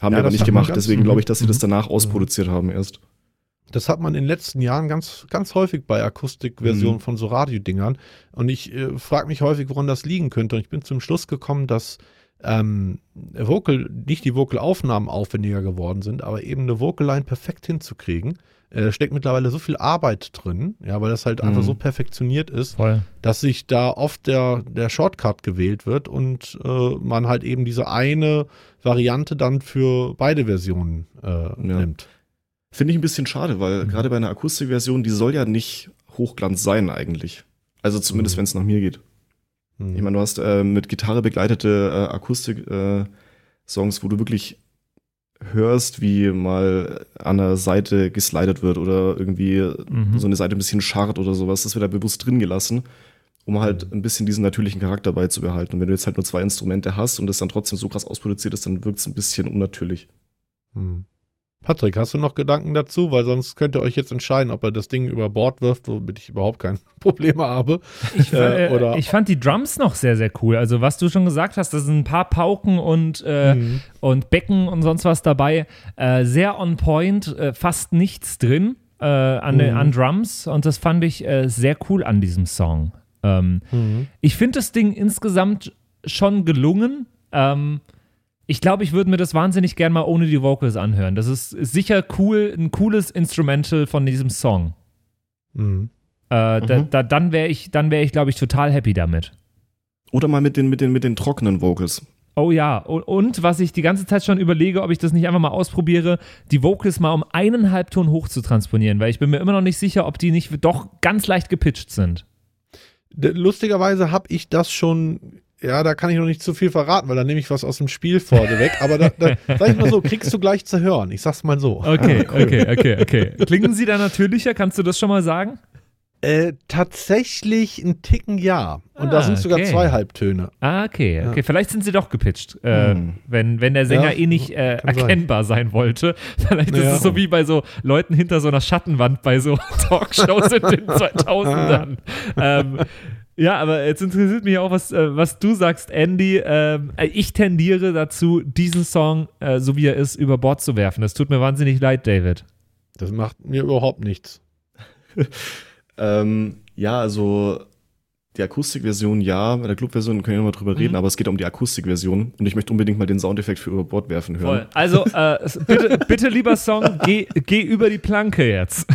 Haben Ja, die aber nicht gemacht, deswegen glaube ich, dass sie das mhm. danach ausproduziert haben erst. Das hat man in den letzten Jahren ganz, ganz häufig bei Akustikversionen Mhm. von so Radiodingern. Und ich äh, frage mich häufig, woran das liegen könnte. Und ich bin zum Schluss gekommen, dass ähm, Vocal, nicht die Vocalaufnahmen aufwendiger geworden sind, aber eben eine Vocal-Line perfekt hinzukriegen. Äh, Da steckt mittlerweile so viel Arbeit drin, ja, weil das halt einfach Mhm. so perfektioniert ist, Voll. dass sich da oft der, der Shortcut gewählt wird und äh, man halt eben diese eine Variante dann für beide Versionen äh, nimmt. Finde ich ein bisschen schade, weil gerade bei einer Akustikversion, die soll ja nicht Hochglanz sein eigentlich. Also zumindest, Mhm. wenn es nach mir geht. Hm. Ich meine, du hast äh, mit Gitarre begleitete äh, Akustik-Songs, wo du wirklich hörst, wie mal an der Seite geslidet wird oder irgendwie Mhm. so eine Seite ein bisschen scharrt oder sowas. Das wird da bewusst drin gelassen, um halt ein bisschen diesen natürlichen Charakter beizubehalten. Und wenn du jetzt halt nur zwei Instrumente hast und das dann trotzdem so krass ausproduziert ist, dann wirkt es ein bisschen unnatürlich. Hm. Patrick, hast du noch Gedanken dazu? Weil sonst könnt ihr euch jetzt entscheiden, ob er das Ding über Bord wirft, womit ich überhaupt kein Problem habe. Ich, Äh, äh, oder- ich fand die Drums noch sehr, sehr cool. Also, was du schon gesagt hast, da sind ein paar Pauken und, äh, Mhm. und Becken und sonst was dabei. Äh, sehr on point, äh, fast nichts drin äh, an, den, Mhm. an Drums. Und das fand ich äh, sehr cool an diesem Song. Ähm, Mhm. ich finde das Ding insgesamt schon gelungen. Ähm, ich glaube, ich würde mir das wahnsinnig gern mal ohne die Vocals anhören. Das ist, ist sicher cool, ein cooles Instrumental von diesem Song. Mhm. Äh, da, Mhm. da, dann wäre ich, dann wäre ich, glaube ich, total happy damit. Oder mal mit den, mit den, mit den trockenen Vocals. Oh ja, und, und was ich die ganze Zeit schon überlege, ob ich das nicht einfach mal ausprobiere, die Vocals mal um einen Halbton hoch zu transponieren, weil ich bin mir immer noch nicht sicher, ob die nicht doch ganz leicht gepitcht sind. Lustigerweise habe ich das schon, ja, da kann ich noch nicht zu viel verraten, weil da nehme ich was aus dem Spiel vorneweg. Aber da, da sag ich mal so, kriegst du gleich zu hören. Ich sag's mal so. Okay, okay, okay, okay. Klingen sie da natürlicher? Kannst du das schon mal sagen? Äh, tatsächlich ein Ticken ja. Und da Ah, sind sogar okay. zwei Halbtöne. Ah, okay, okay. Vielleicht sind sie doch gepitcht, äh, Hm. wenn, wenn der Sänger Ja, eh nicht äh, kann sein. erkennbar sein wollte. Vielleicht ist Ja. es so wie bei so Leuten hinter so einer Schattenwand bei so Talkshows in den 2000ern. ähm, ja, aber jetzt interessiert mich auch, was, äh, was du sagst, Andy. Ähm, äh, ich tendiere dazu, diesen Song, äh, so wie er ist, über Bord zu werfen. Das tut mir wahnsinnig leid, David. Das macht mir überhaupt nichts. Ähm, ja, also die Akustikversion ja, bei der Clubversion können wir nochmal drüber reden, aber es geht um die Akustikversion und ich möchte unbedingt mal den Soundeffekt für über Bord werfen hören. Voll. Also, äh, bitte, bitte, lieber Song, geh, geh über die Planke jetzt.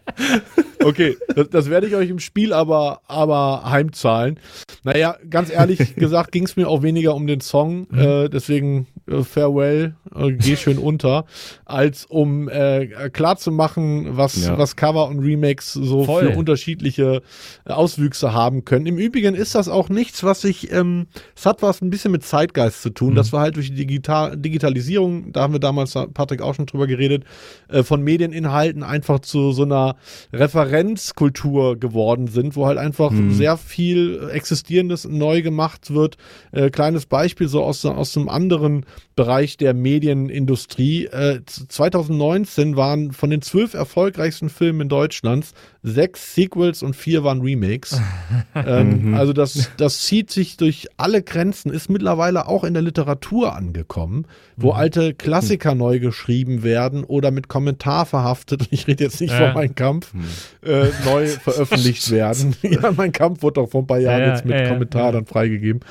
Okay, das, das werde ich euch im Spiel aber, aber heimzahlen. Naja, ganz ehrlich gesagt ging es mir auch weniger um den Song, äh, deswegen äh, Farewell, äh, geh schön unter, als um äh, klarzumachen, was, Ja. was Cover und Remakes so Voll. für unterschiedliche äh, Auswüchse haben können. Im Übrigen ist das auch nichts, was ich, ähm, es hat was ein bisschen mit Zeitgeist zu tun, dass wir halt durch die Digital Digitalisierung, da haben wir damals, Patrick auch schon drüber geredet, äh, von Medieninhalten einfach zu so einer Referenzkultur geworden sind, wo halt einfach sehr viel Existierendes neu gemacht wird. Äh, kleines Beispiel so aus, aus einem anderen Bereich der Medienindustrie. Äh, 2019 waren von den zwölf erfolgreichsten Filmen in Deutschlands sechs Sequels und vier waren Remakes. ähm, also das, das zieht sich durch alle Grenzen, ist mittlerweile auch in der Literatur angekommen, wo alte Klassiker neu geschrieben werden oder mit Kommentar verhaftet, und ich rede jetzt nicht Ja. von Mein Kampf, äh, neu veröffentlicht werden. ja, Mein Kampf wurde doch vor ein paar Jahren Ja, jetzt mit ja, Kommentar ja. dann freigegeben.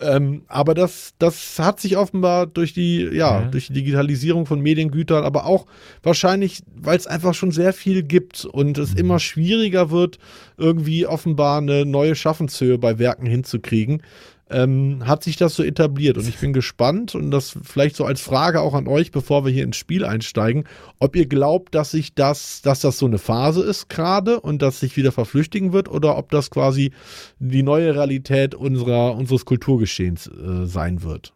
Ähm, aber das, das hat sich offenbar durch die, ja, Ja. durch die Digitalisierung von Mediengütern, aber auch wahrscheinlich, weil es einfach schon sehr viel gibt und es immer schwieriger wird, irgendwie offenbar eine neue Schaffenshöhe bei Werken hinzukriegen, ähm, hat sich das so etabliert. Und ich bin gespannt und das vielleicht so als Frage auch an euch, bevor wir hier ins Spiel einsteigen, ob ihr glaubt, dass sich das, dass das so eine Phase ist gerade und dass sich wieder verflüchtigen wird oder ob das quasi die neue Realität unserer, unseres Kulturgeschehens äh, sein wird.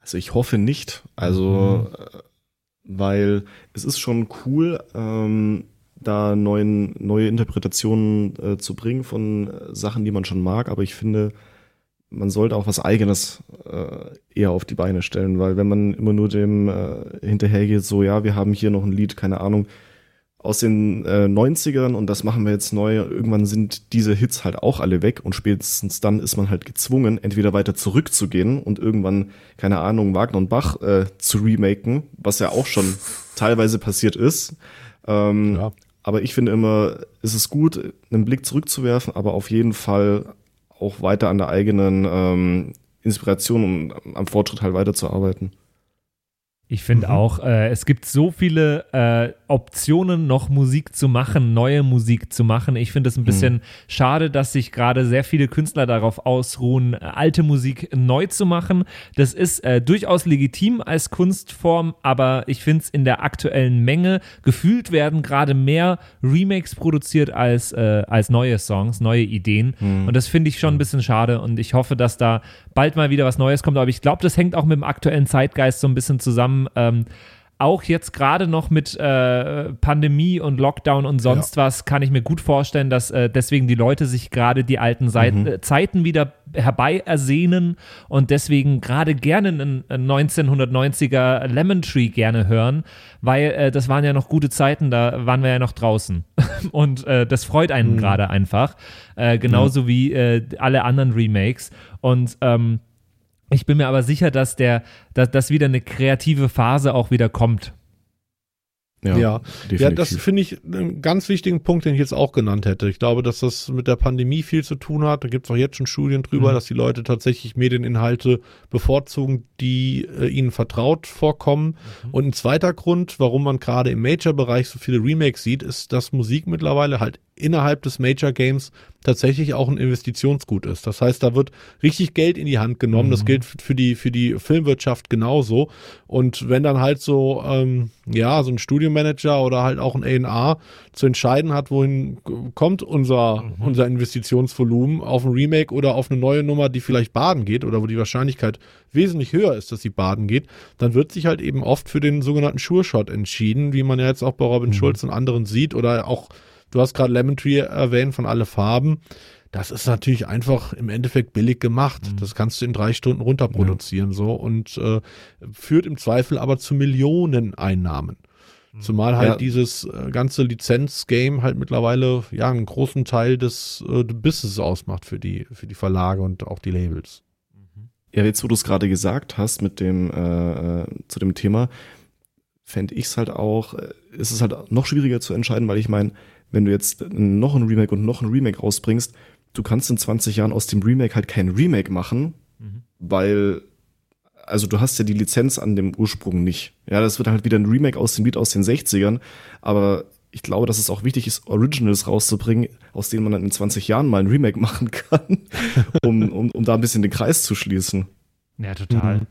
Also ich hoffe nicht. Also, äh, weil es ist schon cool, ähm, da neuen, neue Interpretationen äh, zu bringen von äh, Sachen, die man schon mag, aber ich finde, man sollte auch was Eigenes äh, eher auf die Beine stellen, weil wenn man immer nur dem äh, hinterhergeht, so ja, wir haben hier noch ein Lied, keine Ahnung, aus den äh, 90ern und das machen wir jetzt neu. Irgendwann sind diese Hits halt auch alle weg und spätestens dann ist man halt gezwungen, entweder weiter zurückzugehen und irgendwann, keine Ahnung, Wagner und Bach äh, zu remaken, was ja auch schon teilweise passiert ist. Ähm, Ja. Aber ich finde immer, es ist gut, einen Blick zurückzuwerfen, aber auf jeden Fall auch weiter an der eigenen ähm, Inspiration und am Fortschritt halt weiterzuarbeiten. Ich finde auch, äh, es gibt so viele äh, Optionen, noch Musik zu machen, neue Musik zu machen. Ich finde es ein bisschen schade, dass sich gerade sehr viele Künstler darauf ausruhen, alte Musik neu zu machen. Das ist äh, durchaus legitim als Kunstform, aber ich finde es in der aktuellen Menge gefühlt werden gerade mehr Remakes produziert als, äh, als neue Songs, neue Ideen. Und das finde ich schon ein bisschen schade und ich hoffe, dass da bald mal wieder was Neues kommt. Aber ich glaube, das hängt auch mit dem aktuellen Zeitgeist so ein bisschen zusammen. Ähm, auch jetzt gerade noch mit äh, Pandemie und Lockdown und sonst was kann ich mir gut vorstellen, dass äh, deswegen die Leute sich gerade die alten Seit äh, Zeiten wieder herbei ersehnen und deswegen gerade gerne einen 1990er Lemon Tree gerne hören, weil äh, das waren ja noch gute Zeiten, da waren wir ja noch draußen. und äh, das freut einen gerade einfach. Äh, genauso wie äh, alle anderen Remakes. Und ähm, ich bin mir aber sicher, dass der, dass, dass wieder eine kreative Phase auch wieder kommt. Ja, ja, definitiv. das finde ich einen ganz wichtigen Punkt, den ich jetzt auch genannt hätte. Ich glaube, dass das mit der Pandemie viel zu tun hat. Da gibt es auch jetzt schon Studien drüber, Mhm. dass die Leute tatsächlich Medieninhalte bevorzugen, die äh, ihnen vertraut vorkommen. Mhm. Und ein zweiter Grund, warum man gerade im Major-Bereich so viele Remakes sieht, ist, dass Musik mittlerweile halt innerhalb des Major-Games tatsächlich auch ein Investitionsgut ist. Das heißt, da wird richtig Geld in die Hand genommen. Das Mhm. gilt f- für die, für die Filmwirtschaft genauso. Und wenn dann halt so, ähm, ja, so ein Studiomanager oder halt auch ein A&R zu entscheiden hat, wohin kommt unser, Mhm. unser Investitionsvolumen auf ein Remake oder auf eine neue Nummer, die vielleicht baden geht oder wo die Wahrscheinlichkeit wesentlich höher ist, dass sie baden geht, dann wird sich halt eben oft für den sogenannten Sure-Shot entschieden, wie man ja jetzt auch bei Robin Schulz und anderen sieht oder auch, du hast gerade Lemon Tree erwähnt von alle Farben. Das ist natürlich einfach im Endeffekt billig gemacht. Das kannst du in drei Stunden runterproduzieren so und äh, führt im Zweifel aber zu Millionen Einnahmen. Zumal halt Ja. dieses äh, ganze Lizenz-Game halt mittlerweile ja einen großen Teil des äh, Business ausmacht für die, für die Verlage und auch die Labels. Ja, jetzt wo du es gerade gesagt hast mit dem äh, äh, zu dem Thema, fände ich es halt auch, äh, ist es halt noch schwieriger zu entscheiden, weil ich meine, wenn du jetzt noch ein Remake und noch ein Remake rausbringst, du kannst in 20 Jahren aus dem Remake halt kein Remake machen, weil also du hast ja die Lizenz an dem Ursprung nicht. Ja, das wird halt wieder ein Remake aus dem Lied aus den 60ern, aber ich glaube, dass es auch wichtig ist, Originals rauszubringen, aus denen man dann in 20 Jahren mal ein Remake machen kann, um, um, um da ein bisschen den Kreis zu schließen. Ja, total. Mhm.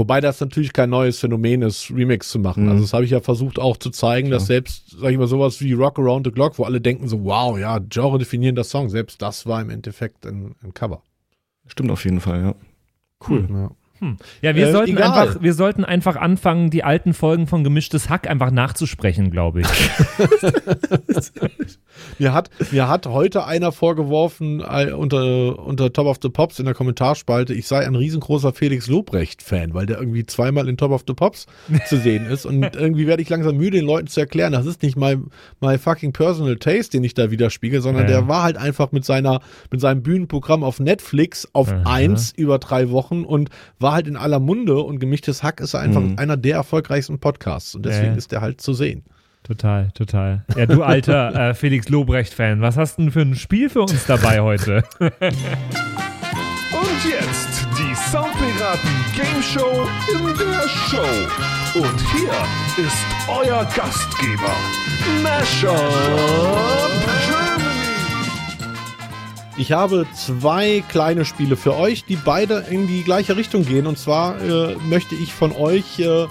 Wobei das natürlich kein neues Phänomen ist, Remakes zu machen. Mhm. Also das habe ich ja versucht auch zu zeigen, dass Klar. selbst, sag ich mal, sowas wie Rock Around the Clock, wo alle denken so, wow, ja, Genre definierender Song, selbst das war im Endeffekt ein, ein Cover. Stimmt auf jeden Fall, ja. Cool. Ja. Ja, wir, Äh, sollten egal. einfach, wir sollten einfach anfangen, die alten Folgen von Gemischtes Hack einfach nachzusprechen, glaube ich. Mir hat, mir hat heute einer vorgeworfen, äh, unter, unter Top of the Pops in der Kommentarspalte, ich sei ein riesengroßer Felix Lobrecht-Fan, weil der irgendwie zweimal in Top of the Pops zu sehen ist. Und irgendwie werde ich langsam müde, den Leuten zu erklären, das ist nicht my, my fucking personal taste, den ich da widerspiegel, sondern Ja. der war halt einfach mit seiner, mit seinem Bühnenprogramm auf Netflix auf Aha. eins über drei Wochen und war halt in aller Munde und gemischtes Hack ist einfach Mhm. einer der erfolgreichsten Podcasts und deswegen Ja. ist der halt zu sehen. Total, total. Ja, du alter äh, Felix Lobrecht-Fan, was hast du denn für ein Spiel für uns dabei heute? Und jetzt die Soundpiraten Game Show in der Show. Und hier ist euer Gastgeber, Mashup Germany. Ich habe zwei kleine Spiele für euch, die beide in die gleiche Richtung gehen. Und zwar äh, möchte ich von euch äh,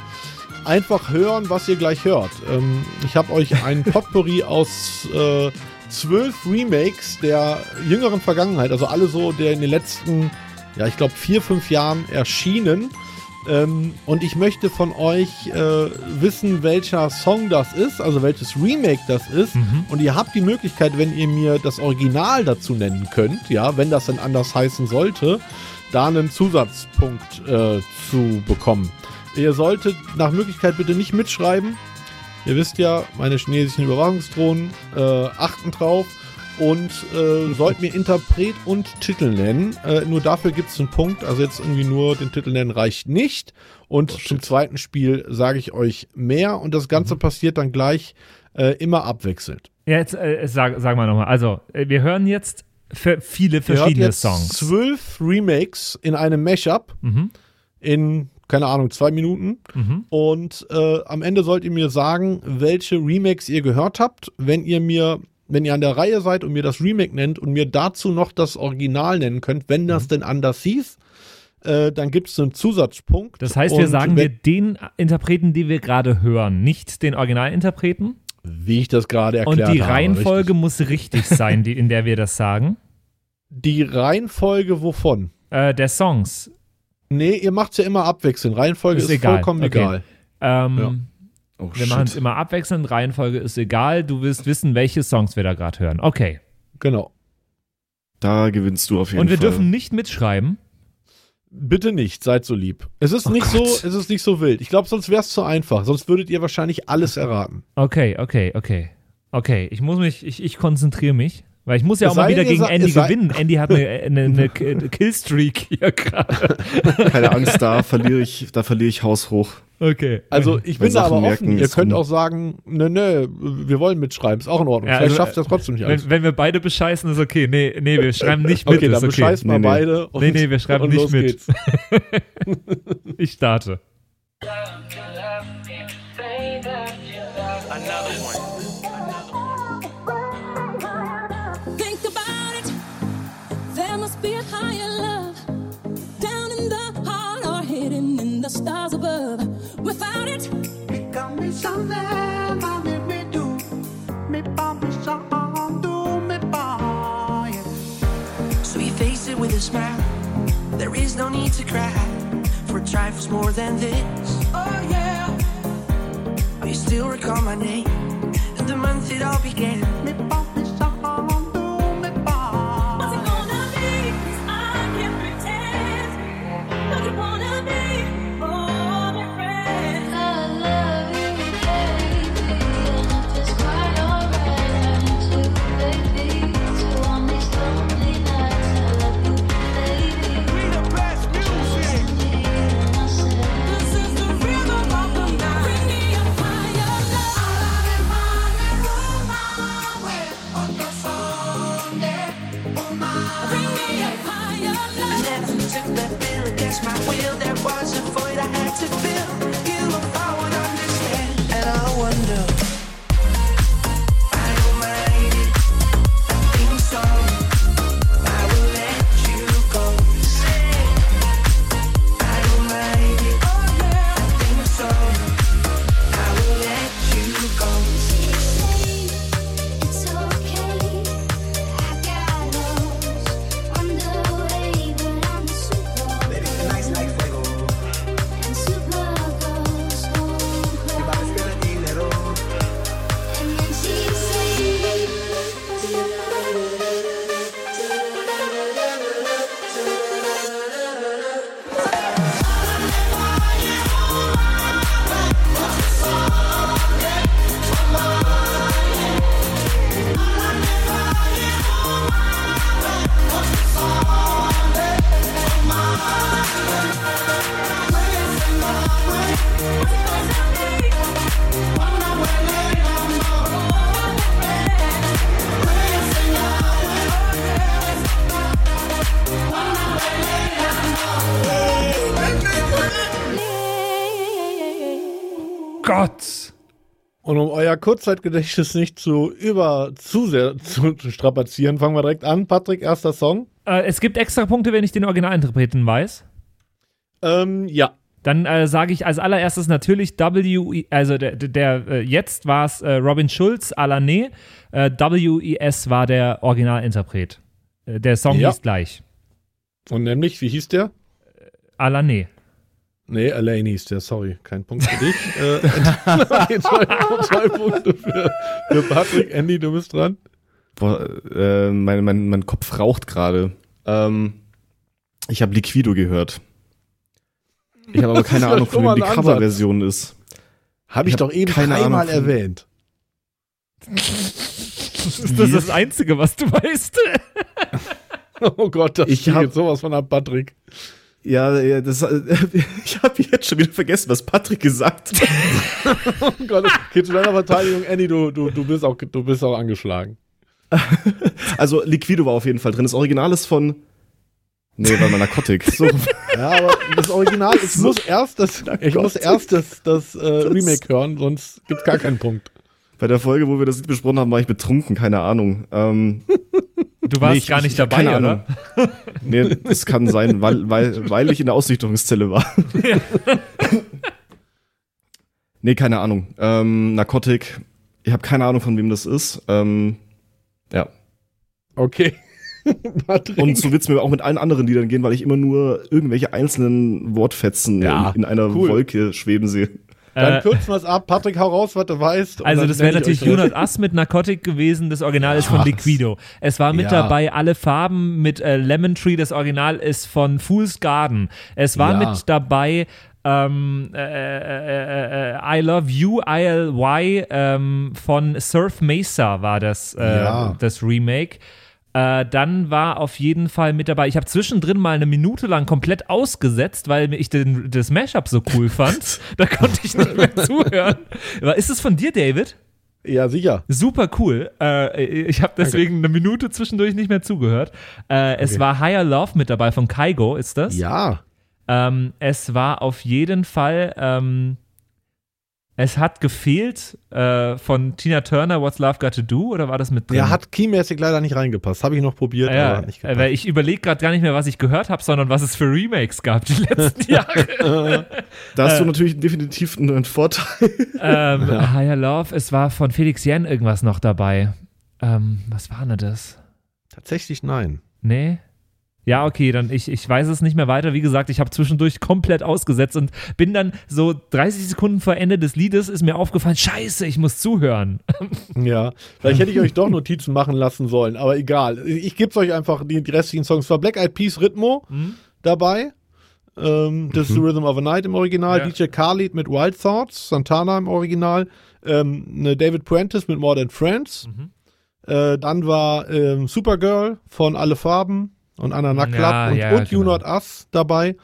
einfach hören, was ihr gleich hört. Ähm, ich habe euch ein Potpourri aus äh, zwölf Remakes der jüngeren Vergangenheit, also alle so der in den letzten, ja, ich glaube, vier, fünf Jahren erschienen. Ähm, und ich möchte von euch äh, wissen, welcher Song das ist, also welches Remake das ist. Und ihr habt die Möglichkeit, wenn ihr mir das Original dazu nennen könnt, ja, wenn das dann anders heißen sollte, da einen Zusatzpunkt äh, zu bekommen. Ihr solltet nach Möglichkeit bitte nicht mitschreiben. Ihr wisst ja, meine chinesischen Überwachungsdrohnen äh, achten drauf und äh, sollt mir Interpret und Titel nennen. Äh, nur dafür gibt es einen Punkt. Also jetzt irgendwie nur den Titel nennen reicht nicht. Und zum zweiten Spiel sage ich euch mehr und das Ganze passiert dann gleich äh, immer abwechselnd. Ja, jetzt äh, sag, sag mal nochmal. Also, äh, wir hören jetzt viele verschiedene jetzt Songs. zwölf Remakes in einem Mashup Mhm. in, keine Ahnung, zwei Minuten. Mhm. Und äh, am Ende sollt ihr mir sagen, welche Remakes ihr gehört habt. Wenn ihr mir, wenn ihr an der Reihe seid und mir das Remake nennt und mir dazu noch das Original nennen könnt, wenn das denn anders hieß, äh, dann gibt es einen Zusatzpunkt. Das heißt, wir Und sagen wir den Interpreten, die wir gerade hören, nicht den Originalinterpreten. wie ich das gerade Und erklärt die habe. Reihenfolge richtig. muss richtig sein, die, in der wir das sagen. Die Reihenfolge wovon? Äh, der Songs. Nee, ihr macht's ja immer abwechselnd. Reihenfolge Ist ist, egal. vollkommen Okay. egal. Ähm, Oh, Wir machen es immer abwechselnd. Reihenfolge ist egal. Du willst wissen, welche Songs wir da gerade hören. Okay. Genau. Da gewinnst du auf jeden Und wir Fall. dürfen nicht mitschreiben. Bitte nicht, seid so lieb. Es ist Oh nicht Gott. so, es ist nicht so wild. Ich glaube, sonst wäre es zu einfach. Sonst würdet ihr wahrscheinlich alles erraten. Okay, okay, okay. Okay, ich muss mich, ich, ich konzentriere mich, Weil ich muss ja auch mal wieder gegen Andy gewinnen. Andy hat eine, eine, eine Killstreak hier gerade. Keine Angst, da verliere ich, da verliere ich haushoch. Okay. Also ich Wenn bin da aber Sachen offen. merken, Ihr könnt auch sagen, ne, ne, wir wollen mitschreiben, ist auch in Ordnung. Ja, Vielleicht also, schafft das trotzdem nicht alles. wenn, wenn wir beide bescheißen, ist okay. Nee, nee, wir schreiben nicht mit. Okay, dann okay. bescheißen wir Nee, nee. beide. Und, Nee, nee, wir schreiben und nicht los mit. Geht's. Ich starte. Above. Without it, So you face it with a smile. There is no need to cry for trifles more than this. oh yeah. You still recall my name and the month it all began. Euer Kurzzeitgedächtnis nicht zu über zu sehr zu strapazieren, fangen wir direkt an. Patrick, erster Song. Äh, es gibt extra Punkte, wenn ich den Originalinterpreten weiß. Ähm, ja. Dann äh, sage ich als allererstes natürlich W, also der, der, der äh, jetzt war es äh, Robin Schulz, Alané, äh, WES war der Originalinterpret. Äh, der Song Ja. hieß gleich. Und nämlich, wie hieß der? Alané. Nee, Elaine hieß der, sorry. Kein Punkt für dich. äh, zwei, zwei Punkte für, für Patrick. Andy, du bist dran. Boah, äh, mein, mein, mein Kopf raucht gerade. Ähm, ich habe Liquido gehört. Ich habe aber keine Das Ahnung, von wem die. Coverversion ist. Habe ich, Ich hab doch eben keine dreimal Ahnung erwähnt. Ist das das Einzige, was du weißt? Oh Gott, das Ich ich hab- jetzt sowas von ab, Patrick. Ja, das, ich habe jetzt schon wieder vergessen, was Patrick gesagt hat. Oh Gott, okay, zu deiner Verteidigung, Andy, du, du, du, bist auch, du bist auch angeschlagen. Also Liquido war auf jeden Fall drin. Das Original ist von. Nee, war mal Narcotic. So. Ja, aber das Original, ich muss erst das, ich muss erst das, das, äh, Remake hören, sonst gibt's gar keinen Punkt. Bei der Folge, wo wir das Lied besprochen haben, war ich betrunken, keine Ahnung. Ähm, Du warst nee, ich- gar nicht ich dabei, keine oder? Ahnung. Nee, das kann sein, weil, weil, weil ich in der Aussichtungszelle war. nee, keine Ahnung. Ähm, Narcotic. Ich habe keine Ahnung, von wem das ist. Ähm, ja. Okay. Und so wird's mir auch mit allen anderen Liedern gehen, weil ich immer nur irgendwelche einzelnen Wortfetzen Ja, in, in einer cool. Wolke schweben sehe. Dann Äh, kürzen wir es ab. Patrick, hau raus, was du weißt. Also das wäre natürlich. Jonas Ass mit Narcotic gewesen. Das Original ist von. Liquido. Es war mit Ja. dabei alle Farben mit äh, Lemon Tree. Das Original ist von Fool's Garden. Es war Ja. mit dabei ähm, äh, äh, äh, I Love You, ILY ähm, von Surf Mesa war das, äh, Ja. das Remake. Äh, dann war auf jeden Fall mit dabei. Ich habe zwischendrin mal eine Minute lang komplett ausgesetzt, weil ich den, das Mashup so cool fand. da konnte ich nicht mehr zuhören. Ist es von dir, David? Ja, sicher. Super cool. Äh, ich habe deswegen eine Minute zwischendurch nicht mehr zugehört. Äh, es Okay. war Higher Love mit dabei von Kaigo, ist das? Ja. Ähm, es war auf jeden Fall, ähm, es hat gefehlt äh, von Tina Turner, What's Love Got to Do, oder war das mit drin? Der hat keymäßig leider nicht reingepasst. Habe ich noch probiert, ja, aber hat nicht äh, weil ich überlege gerade gar nicht mehr, was ich gehört habe, sondern was es für Remakes gab die letzten Jahre. Da hast Äh. du natürlich definitiv einen Vorteil. ähm, Higher Love, es war von Felix Jen irgendwas noch dabei. Ähm, was war denn das? Tatsächlich nein. Nee? Ja, okay, dann ich, ich weiß es nicht mehr weiter. Wie gesagt, ich habe zwischendurch komplett ausgesetzt und bin dann so 30 Sekunden vor Ende des Liedes ist mir aufgefallen, scheiße, ich muss zuhören. Ja, vielleicht hätte ich euch doch Notizen machen lassen sollen, aber egal. Ich gebe euch einfach die, die restlichen Songs. Es war Black Eyed Peas Rhythmo dabei. Ähm, das ist The Rhythm of a Night im Original. Ja. DJ Khalid mit Wild Thoughts. Santana im Original. Ähm, eine David Prentice mit More Than Friends. Äh, dann war ähm, Supergirl von Alle Farben und Anna Club Ja, und, ja, und You genau. Not Us dabei.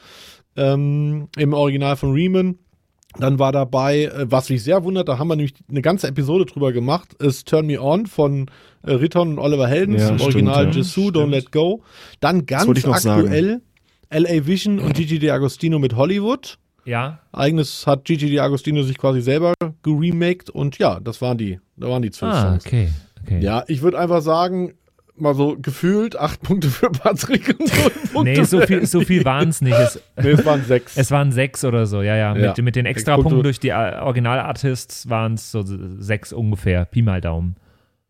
Ähm, Im Original von Riemann. Dann war dabei, äh, was mich sehr wundert, da haben wir nämlich eine ganze Episode drüber gemacht, ist Turn Me On von äh, Riton und Oliver Heldens, Ja, im stimmt, Original ja. Jessou, Don't Let Go. Dann ganz aktuell L.A. Vision und Gigi D'Agostino mit Hollywood. Ja, Eigenes hat Gigi D'Agostino sich quasi selber geremaked und ja, das waren die, da waren die zwölf ah, Songs. okay. okay. Ja, ich würde einfach sagen, mal so gefühlt acht Punkte für Patrick und null Punkte Nee, so viel, so viel waren es nicht. Es, Nee, es waren sechs. es waren sechs oder so, ja, ja. Ja. Mit, mit den Extrapunkten Punkte. durch die Originalartists waren es so sechs ungefähr. Pi mal Daumen.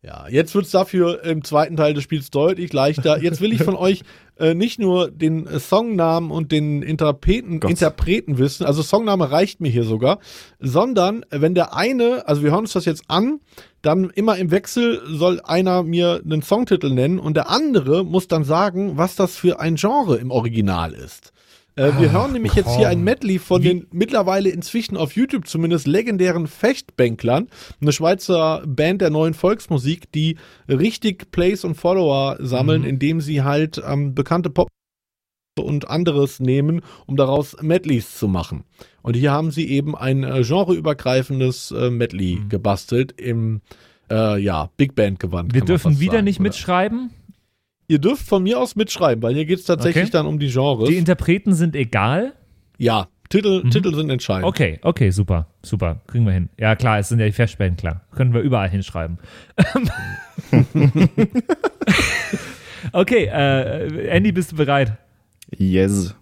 Ja, jetzt wird's dafür im zweiten Teil des Spiels deutlich leichter. Jetzt will ich von euch äh, nicht nur den äh, Songnamen und den Interpreten, Gott. Interpreten wissen, also Songname reicht mir hier sogar, sondern wenn der eine, also wir hören uns das jetzt an, dann immer im Wechsel soll einer mir einen Songtitel nennen und der andere muss dann sagen, was das für ein Genre im Original ist. Äh, wir hören nämlich jetzt hier ein Medley von den mittlerweile inzwischen auf YouTube zumindest legendären Fechtbänklern, eine Schweizer Band der neuen Volksmusik, die richtig Plays und Follower sammeln, indem sie halt ähm, bekannte Pop und anderes nehmen, um daraus Medleys zu machen. Und hier haben sie eben ein äh, genreübergreifendes äh, Medley gebastelt im äh, ja, Big Band Gewand. Wir dürfen wieder sagen, nicht oder? mitschreiben. Ihr dürft von mir aus mitschreiben, weil hier geht es tatsächlich Okay. dann um die Genres. Die Interpreten sind egal. ja, Titel, Titel sind entscheidend. Okay, okay, super, super. Kriegen wir hin. Ja, klar, es sind ja die Festspenden, klar. Können wir überall hinschreiben. okay, äh, Andy, bist du bereit? Yes.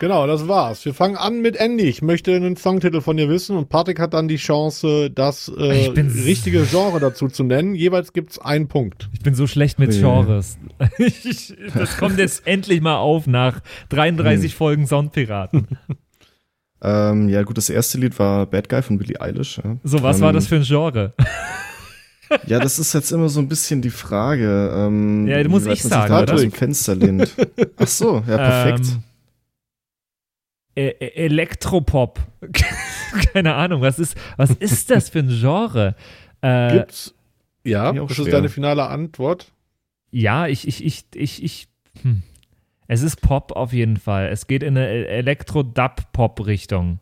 Genau, das war's. Wir fangen an mit Andy. Ich möchte einen Songtitel von dir wissen und Patrick hat dann die Chance, das äh, richtige Genre dazu zu nennen. Jeweils gibt's einen Punkt. Ich bin so schlecht mit. Genres. Ich, das kommt jetzt endlich mal auf nach 33 Folgen Soundpiraten. Ähm, ja, gut, das erste Lied war Bad Guy von Billie Eilish. Ja. So, was ähm, war das für ein Genre? Ja, das ist jetzt immer so ein bisschen die Frage. Ähm, Ja, muss ich man sich sagen, da oder? aus dem Fenster lehnt. Ach so, ja, perfekt. Ähm, E- E- Elektropop. Keine Ahnung, was ist, was ist das für ein Genre? Äh, Gibt's? Ja, das ist schwer. deine finale Antwort. ja, ich, ich, ich, ich, ich. Hm. Es ist Pop auf jeden Fall. Es geht in eine E- Elektro-Dub-Pop-Richtung.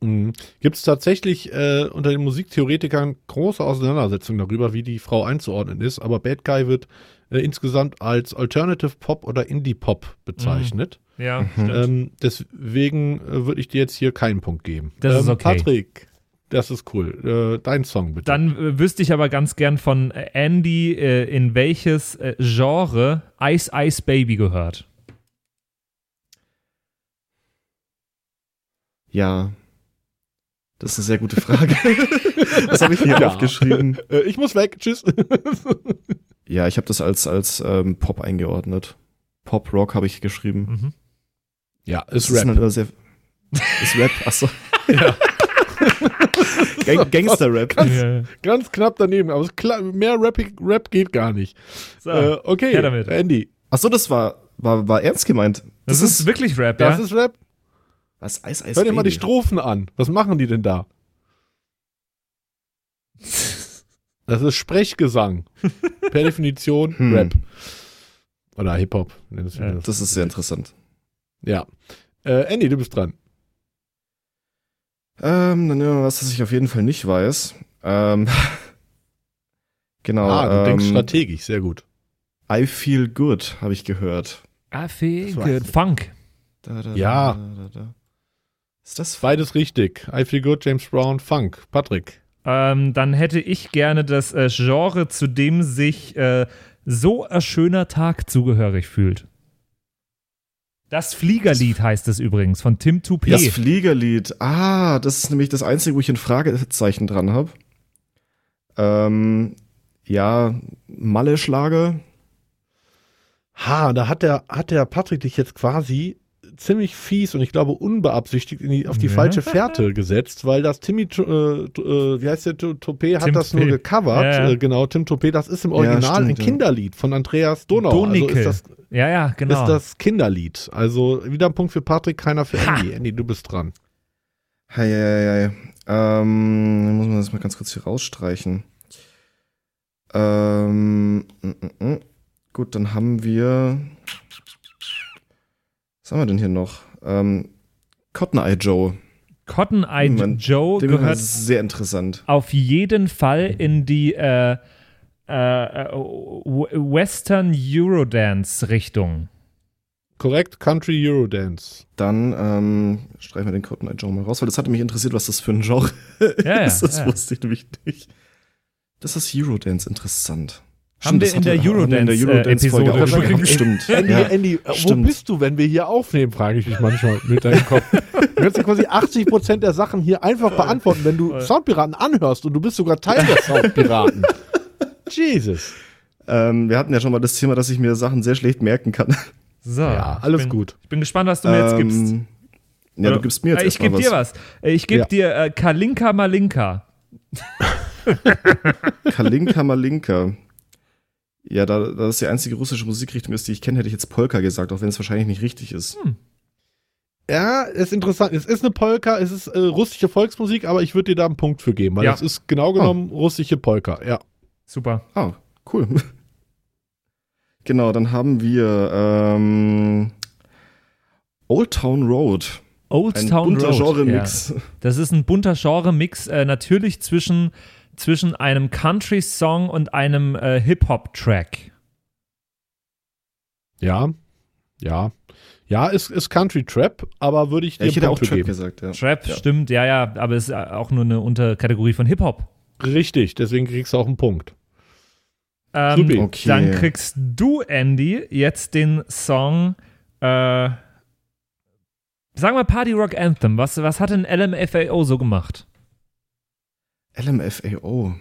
Mhm. Gibt es tatsächlich äh, unter den Musiktheoretikern große Auseinandersetzungen darüber, wie die Frau einzuordnen ist, aber Bad Guy wird äh, insgesamt als Alternative Pop oder Indie Pop bezeichnet. Ja, Ähm, deswegen äh, würde ich dir jetzt hier keinen Punkt geben. Das ähm, ist okay. Patrick, das ist cool. Äh, dein Song bitte. Dann äh, wüsste ich aber ganz gern von äh, Andy, äh, in welches äh, Genre Ice Ice Baby gehört. Ja. Das ist eine sehr gute Frage. das habe ich hier Ja. aufgeschrieben. Ich muss weg. Tschüss. Ja, ich habe das als, als ähm, Pop eingeordnet. Pop Rock habe ich geschrieben. Mhm. ja, Das ist Rap. dann immer sehr. Ist Rap, achso. Gang Gangster-Rap. Ja. Ganz knapp daneben, aber ist mehr Rap, Rap geht gar nicht. So, Äh, okay, her damit. Andy, Achso, das war, war, war ernst gemeint. das, ist, wirklich Rap, das ja? ist Rap. Was? Eis, Eis, Hör dir mal die. Strophen an. Was machen die denn da? Das ist Sprechgesang. Per Definition Hm. Rap. Oder Hip-Hop. Ja, Das ist sehr interessant. Ja. Äh, Andy, du bist dran. Ähm, dann nehmen wir mal was, das ich auf jeden Fall nicht weiß. Ähm, genau. ah, du ähm, denkst strategisch, sehr gut. I Feel Good, habe ich gehört. I feel good. Funk. Da, da, Ja. Da, da, da. Ist das Beides richtig. I Feel Good, James Brown, Funk. Patrick. Ähm, dann hätte ich gerne das äh, Genre, zu dem sich äh, so ein schöner Tag zugehörig fühlt. Das Fliegerlied heißt es übrigens, von Tim Toupé. Das Fliegerlied. Ah, das ist nämlich das Einzige, wo ich ein Fragezeichen dran habe. Ähm, ja, Malle-Schlager. Ha, da hat der, hat der Patrick dich jetzt quasi ziemlich fies und ich glaube unbeabsichtigt in die, auf die Ja. falsche Fährte gesetzt, weil das Timmy, äh, äh, wie heißt der, To- Topé hat Tim das nur gecovert. Ja, ja. Äh, genau, Tim Topé, das ist im Original stimmt, ein. Kinderlied von Andreas Donau. Also Donicke. ist das, Ja, ja, genau. ist das Kinderlied. Also wieder ein Punkt für Patrick, keiner für Ha. Andy. Andy, du bist dran. Hei, hei, hei. Ähm, dann muss man das mal ganz kurz hier rausstreichen. Ähm, mm, mm, mm. gut, dann haben wir. Was haben wir denn hier noch? Ähm, Cotton Eye Joe. Cotton Eye Moment, Joe Den gehört sehr interessant. auf jeden Fall in die äh, äh, äh, Western Eurodance Richtung. Korrekt, Country Eurodance. Dann ähm, streichen wir den Cotton Eye Joe mal raus, weil das hatte mich interessiert, was das für ein Genre ja, ist. Das ja. wusste ich nämlich nicht. Das ist Eurodance interessant. Haben wir in der hatte- haben wir in der Eurodance, Eurodance-Folge äh, Episode gehabt. Stimmt. Andy, Ja. Andy, wo stimmt. bist du, wenn wir hier aufnehmen, frage ich mich manchmal mit deinem Kopf. Du kannst ja quasi 80% der Sachen hier einfach beantworten, wenn du Soundpiraten anhörst und du bist sogar Teil der Soundpiraten. Jesus. Ähm, wir hatten ja schon mal das Thema, dass ich mir Sachen sehr schlecht merken kann. So, Ja, alles ich bin, gut. Ich bin gespannt, was du mir jetzt gibst. Ähm, Ja, du gibst mir jetzt Äh, Ich gebe dir was. Äh, Ich gebe Ja. dir äh, Kalinka Malinka. Kalinka Malinka. Ja, da, da das die einzige russische Musikrichtung ist, die ich kenne, hätte ich jetzt Polka gesagt, auch wenn es wahrscheinlich nicht richtig ist. Ja, ist interessant. Es ist eine Polka, es ist äh, russische Volksmusik, aber ich würde dir da einen Punkt für geben, weil Ja. es ist genau genommen russische Polka. Ja. Super. Ah, cool. genau, dann haben wir ähm, Old Town Road. Old Ein Town bunter Road. Genre-Mix. Ja. Das ist ein bunter Genre-Mix, äh, natürlich zwischen, zwischen einem Country-Song und einem äh, Hip-Hop-Track. Ja. Ja. Ja, ist, ist Country Trap, aber würde ich dir Ja, ich hätte auch Trap geben. gesagt, ja. Trap, Ja. stimmt, ja, ja, aber es ist auch nur eine Unterkategorie von Hip-Hop. Richtig, deswegen kriegst du auch einen Punkt. Ähm, Supi. Okay. Dann kriegst du, Andy, jetzt den Song äh, Sag mal Party Rock Anthem, was, was hat denn LMFAO so gemacht? LMFAO.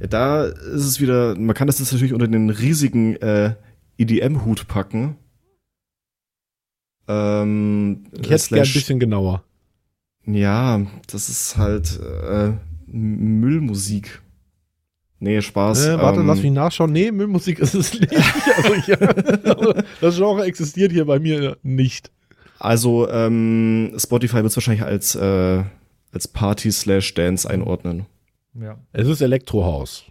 Ja, da ist es wieder, man kann das jetzt natürlich unter den riesigen äh, EDM-Hut packen. Ähm, Ich hätte gern ein bisschen genauer. Ja, das ist halt äh, Müllmusik. Nee, Spaß. Äh, warte, ähm, lass mich nachschauen. Nee, Müllmusik ist es nicht. Also, ja, das Genre existiert hier bei mir nicht. Also, ähm, Spotify wird es wahrscheinlich als, äh, als Party slash Dance einordnen. Ja. Es ist Elektrohaus.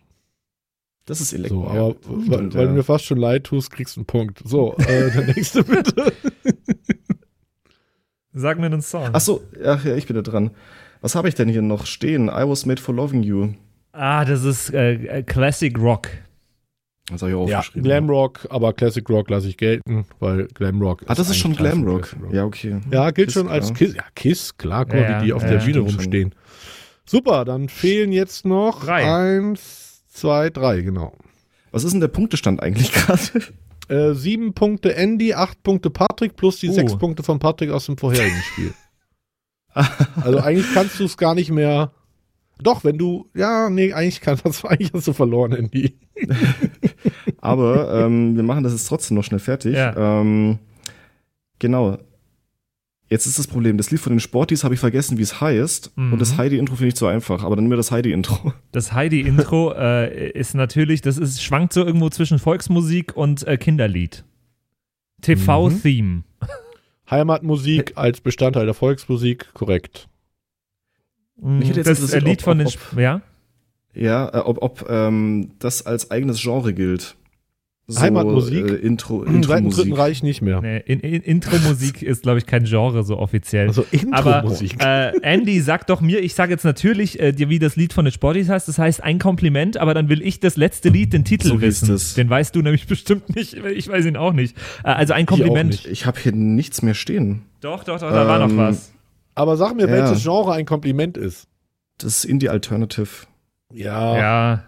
Das ist So, Elektro. aber ja, weil, stimmt, weil ja. du mir fast schon leid tust, kriegst du einen Punkt. So, äh, der nächste bitte. Sag mir einen Song. Ach so, ja, ja, ich bin da dran. Was habe ich denn hier noch stehen? I was made for loving you. Ah, das ist äh, äh, Classic Rock. Das habe ich auch Ja, aufgeschrieben. Glamrock, aber Classic Rock lasse ich gelten, weil Glamrock Ah, das ist schon Glamrock. Ja, okay. Ja, gilt Kiss, schon als klar. Kiss. Ja, Kiss, klar, guck mal, Ja, wie die auf ja, der ja, Bühne stimmt schon. rumstehen. Super, dann fehlen jetzt noch Drei. eins, zwei, drei, genau. Was ist denn der Punktestand eigentlich gerade? Äh, sieben Punkte Andy, acht Punkte Patrick plus die Uh. sechs Punkte von Patrick aus dem vorherigen Spiel. Also eigentlich kannst du es gar nicht mehr. Doch, wenn du. Ja, nee, eigentlich kannst das eigentlich hast du verloren, Andy. Aber ähm, wir machen das jetzt trotzdem noch schnell fertig. Ja. Ähm, genau. Jetzt ist das Problem, das Lied von den Sporties habe ich vergessen, wie es heißt. Mhm. Und das Heidi-Intro finde ich zu einfach, aber dann mir das Heidi-Intro. Das Heidi-Intro äh, ist natürlich, das ist, schwankt so irgendwo zwischen Volksmusik und äh, Kinderlied. TV-Theme. Heimatmusik als Bestandteil der Volksmusik, korrekt. Mich hätte jetzt das äh, Lied ob- von den, ob- ja? Ja, äh, ob, ob ähm, das als eigenes Genre gilt. So, Heimatmusik? Äh, Intro, Seit dem Dritten. Reich nicht mehr. Nee, in, in, Intro-Musik ist, glaube ich, kein Genre so offiziell. Also Aber Intro-Musik. äh, Andy, sag doch mir, ich sage jetzt natürlich, äh, dir, wie das Lied von den Sporties heißt. Das heißt ein Kompliment, aber dann will ich das letzte Lied, den Titel So wissen. es. Den weißt du nämlich bestimmt nicht. Ich weiß ihn auch nicht. Äh, also ein Ich Kompliment. nicht. Ich habe hier nichts mehr stehen. Doch, doch, doch, da war noch Ähm, was. Aber sag mir, Ja. welches Genre ein Kompliment ist. Das ist Indie Alternative. Ja. Ja.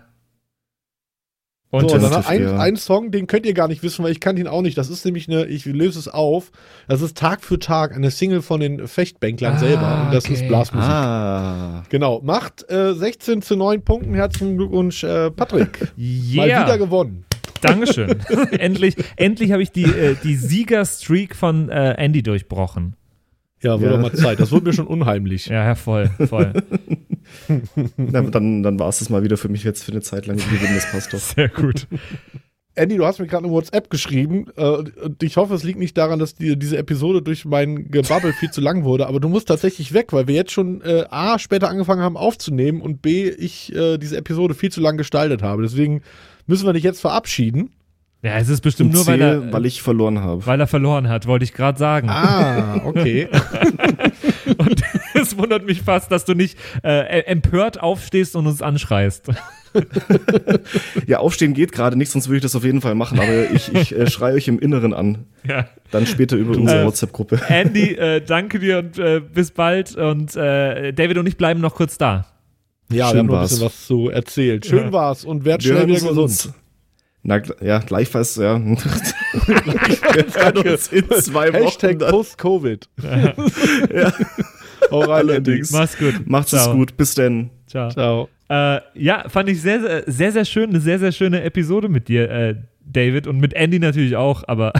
Und so, dann hat ein, ja. ein Song, den könnt ihr gar nicht wissen, weil ich kann ihn auch nicht. Das ist nämlich eine, ich löse es auf. Das ist Tag für Tag eine Single von den Fechtbänklern Ah, selber. Und das okay. ist Blasmusik. Ah. Genau. Macht äh, 16 zu 9 Punkten. Herzlichen Glückwunsch, äh, Patrick. Mal wieder yeah. gewonnen. Dankeschön. endlich endlich habe ich die, äh, die Siegerstreak von äh, Andy durchbrochen. Ja, wurde Ja. mal Zeit. Das wurde mir schon unheimlich. Ja, ja, voll, voll. Na, dann dann war es das mal wieder für mich jetzt für eine Zeit lang. Das passt doch. Sehr gut. Andy, du hast mir gerade eine WhatsApp geschrieben. Äh, und ich hoffe, es liegt nicht daran, dass die, diese Episode durch mein Gebabbel viel zu lang wurde. Aber du musst tatsächlich weg, weil wir jetzt schon äh, A, später angefangen haben aufzunehmen und B, ich äh, diese Episode viel zu lang gestaltet habe. Deswegen müssen wir dich jetzt verabschieden. Ja, es ist bestimmt nur, weil C, er, weil ich verloren habe. weil er verloren hat, wollte ich gerade sagen. Ah, okay. Und es wundert mich fast, dass du nicht äh, empört aufstehst und uns anschreist. Ja, aufstehen geht gerade nicht, sonst würde ich das auf jeden Fall machen. Aber ich, ich äh, schreie euch im Inneren an. Ja. Dann später über unsere Äh, WhatsApp-Gruppe. Andy, äh, danke dir und äh, bis bald. Und äh, David und ich bleiben noch kurz da. Ja, Schön wir haben noch ein war's. bisschen was zu erzählen. Schön Ja. war's und werd Wir schnell wieder gesund. uns. Na, ja, gleichfalls, ja. wir hören uns in zwei Wochen. Hashtag. Post-Covid. Ja. Andy. Allerdings. Mach's gut. Macht's es Ciao. gut. Bis denn. Ciao. Ciao. Äh, ja, fand ich sehr, sehr, sehr, sehr schön. Eine sehr, sehr schöne Episode mit dir, äh, David. Und mit Andy natürlich auch, aber.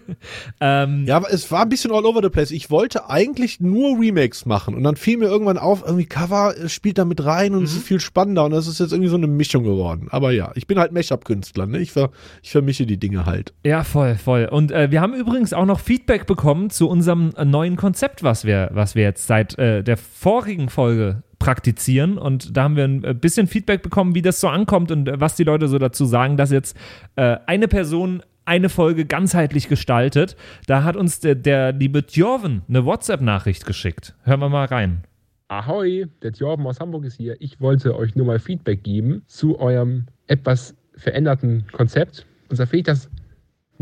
ähm, Ja, aber es war ein bisschen all over the place. Ich wollte eigentlich nur Remakes machen und dann fiel mir irgendwann auf, irgendwie Cover äh, spielt da mit rein und es ist viel spannender und das ist jetzt irgendwie so eine Mischung geworden. Aber ja, ich bin halt Mashup-Künstler, ne? Ich, ver ich vermische die Dinge halt. Ja, voll, voll. Und äh, wir haben übrigens auch noch Feedback bekommen zu unserem äh, neuen Konzept, was wir, was wir jetzt seit äh, der vorigen Folge praktizieren. Und da haben wir ein äh, bisschen Feedback bekommen, wie das so ankommt und äh, was die Leute so dazu sagen, dass jetzt äh, eine Person eine Folge ganzheitlich gestaltet. Da hat uns der, der liebe Tjorven eine WhatsApp-Nachricht geschickt. Hören wir mal rein. Ahoi, der Jorben aus Hamburg ist hier. Ich wollte euch nur mal Feedback geben zu eurem etwas veränderten Konzept. Und zwar finde ich das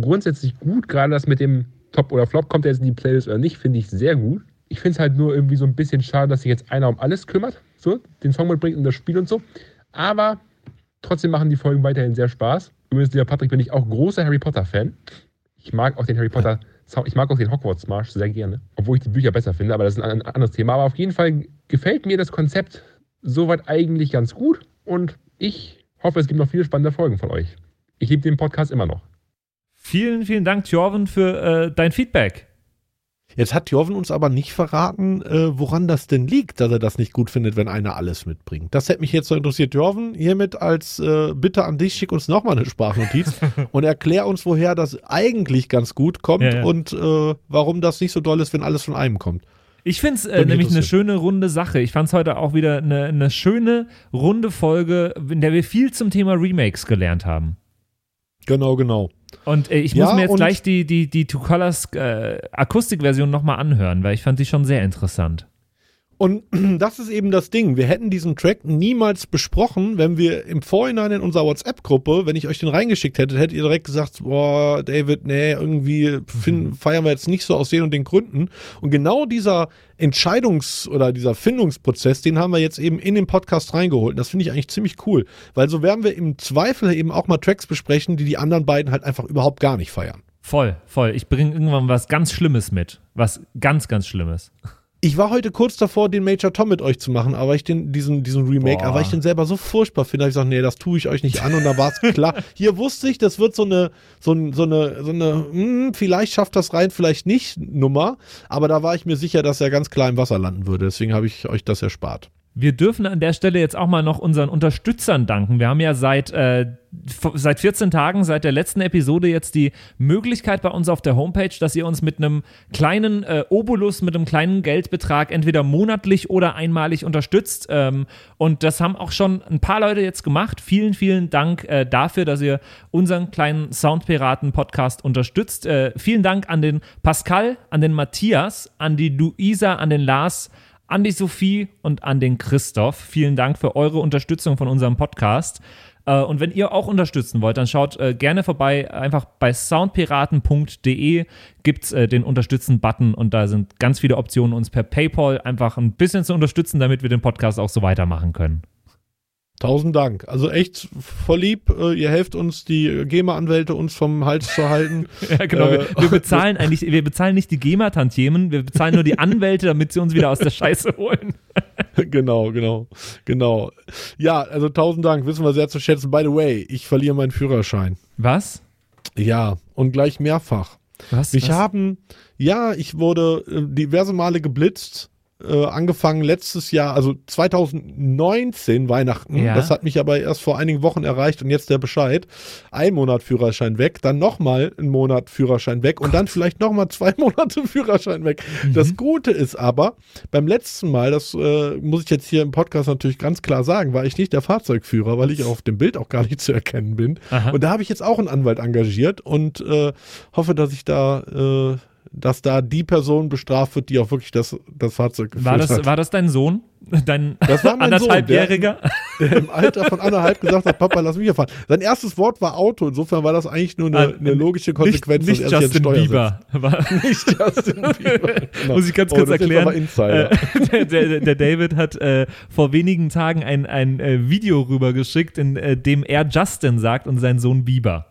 grundsätzlich gut, gerade das mit dem Top oder Flop, kommt er jetzt in die Playlist oder nicht, finde ich sehr gut. Ich finde es halt nur irgendwie so ein bisschen schade, dass sich jetzt einer um alles kümmert, so, den Song mitbringt und das Spiel und so. Aber trotzdem machen die Folgen weiterhin sehr Spaß. Übrigens, lieber Patrick, bin ich auch großer Harry Potter-Fan. Ich mag auch den Harry Potter Sound. Ich mag auch den Hogwarts-Marsch sehr gerne, obwohl ich die Bücher besser finde, aber das ist ein, ein anderes Thema. Aber auf jeden Fall gefällt mir das Konzept soweit eigentlich ganz gut und ich hoffe, es gibt noch viele spannende Folgen von euch. Ich liebe den Podcast immer noch. Vielen, vielen Dank, Jorven, für äh, dein Feedback. Jetzt hat Joven uns aber nicht verraten, äh, woran das denn liegt, dass er das nicht gut findet, wenn einer alles mitbringt. Das hätte mich jetzt so interessiert. Joven, hiermit als äh, Bitte an dich, schick uns nochmal eine Sprachnotiz und erklär uns, woher das eigentlich ganz gut kommt Ja, ja. und äh, warum das nicht so doll ist, wenn alles von einem kommt. Ich finde es äh, nämlich eine schöne, runde Sache. Ich fand es heute auch wieder eine, eine schöne, runde Folge, in der wir viel zum Thema Remakes gelernt haben. Genau, genau. Und äh, ich Ja, muss mir jetzt gleich die, die, die Two Colors äh, Akustikversion nochmal anhören, weil ich fand die schon sehr interessant. Und das ist eben das Ding. Wir hätten diesen Track niemals besprochen, wenn wir im Vorhinein in unserer WhatsApp-Gruppe, wenn ich euch den reingeschickt hätte, hättet ihr direkt gesagt, boah, David, nee, irgendwie finden, feiern wir jetzt nicht so aus den und den Gründen. Und genau dieser Entscheidungs- oder dieser Findungsprozess, den haben wir jetzt eben in den Podcast reingeholt. Und das finde ich eigentlich ziemlich cool, weil so werden wir im Zweifel eben auch mal Tracks besprechen, die die anderen beiden halt einfach überhaupt gar nicht feiern. Voll, voll. Ich bringe irgendwann was ganz Schlimmes mit. Was ganz, ganz Schlimmes. Ich war heute kurz davor, den Major Tom mit euch zu machen, aber ich den, diesen, diesen Remake, Boah. aber ich den selber so furchtbar finde, habe ich gesagt, nee, das tue ich euch nicht an und da war es klar. Hier wusste ich, das wird so eine, so, so eine, so eine, hm, vielleicht schafft das rein, vielleicht nicht Nummer, aber da war ich mir sicher, dass er ganz klar im Wasser landen würde. Deswegen habe ich euch das erspart. Wir dürfen an der Stelle jetzt auch mal noch unseren Unterstützern danken. Wir haben ja seit, äh, seit 14 Tagen, seit der letzten Episode jetzt die Möglichkeit bei uns auf der Homepage, dass ihr uns mit einem kleinen äh, Obolus, mit einem kleinen Geldbetrag entweder monatlich oder einmalig unterstützt. Ähm, und das haben auch schon ein paar Leute jetzt gemacht. Vielen, vielen Dank äh, dafür, dass ihr unseren kleinen Soundpiraten-Podcast unterstützt. Äh, vielen Dank an den Pascal, an den Matthias, an die Luisa, an den Lars, an die Sophie und an den Christoph. Vielen Dank für eure Unterstützung von unserem Podcast. Äh, Und wenn ihr auch unterstützen wollt, dann schaut äh, gerne vorbei. Einfach bei soundpiraten.de gibt es den Unterstützen-Button und da sind ganz viele Optionen, uns per PayPal einfach ein bisschen zu unterstützen, damit wir den Podcast auch so weitermachen können. Tausend Dank. Also echt voll lieb. Äh, Ihr helft uns, die GEMA-Anwälte uns vom Hals zu halten. Ja, genau. Äh, wir, wir bezahlen eigentlich, wir bezahlen nicht die GEMA-Tantiemen, wir bezahlen nur die Anwälte, damit sie uns wieder aus der Scheiße holen. genau, genau, genau. Ja, also tausend Dank, wissen wir sehr zu schätzen. By the way, ich verliere meinen Führerschein. Was? Ja, und gleich mehrfach. Was? Mich was? haben, ja, ich wurde äh, diverse Male geblitzt. Äh, angefangen letztes Jahr, also 2019 Weihnachten. Ja. Das hat mich aber erst vor einigen Wochen erreicht und jetzt der Bescheid. Ein Monat Führerschein weg, dann nochmal ein Monat Führerschein weg und dann vielleicht nochmal zwei Monate Führerschein weg. Mhm. Das Gute ist aber, beim letzten Mal, das äh, muss ich jetzt hier im Podcast natürlich ganz klar sagen, war ich nicht der Fahrzeugführer, weil ich auf dem Bild auch gar nicht zu erkennen bin. Aha. Und da habe ich jetzt auch einen Anwalt engagiert und äh, hoffe, dass ich da, äh, dass da die Person bestraft wird, die auch wirklich das, das Fahrzeug geführt War das, hat. war das dein Sohn? Dein Das war mein anderthalbjähriger? der im Alter von anderthalb gesagt hat, Papa, lass mich hier fahren. Sein erstes Wort war Auto, insofern war das eigentlich nur eine, Ah, eine logische Konsequenz, nicht, nicht er Justin Bieber. Nicht Justin Bieber. Genau. Muss ich ganz Oh, kurz jetzt erklären. Insider. Äh, der, der, der David hat äh, vor wenigen Tagen ein, ein äh, Video rübergeschickt, in äh, dem er Justin sagt und sein Sohn Bieber.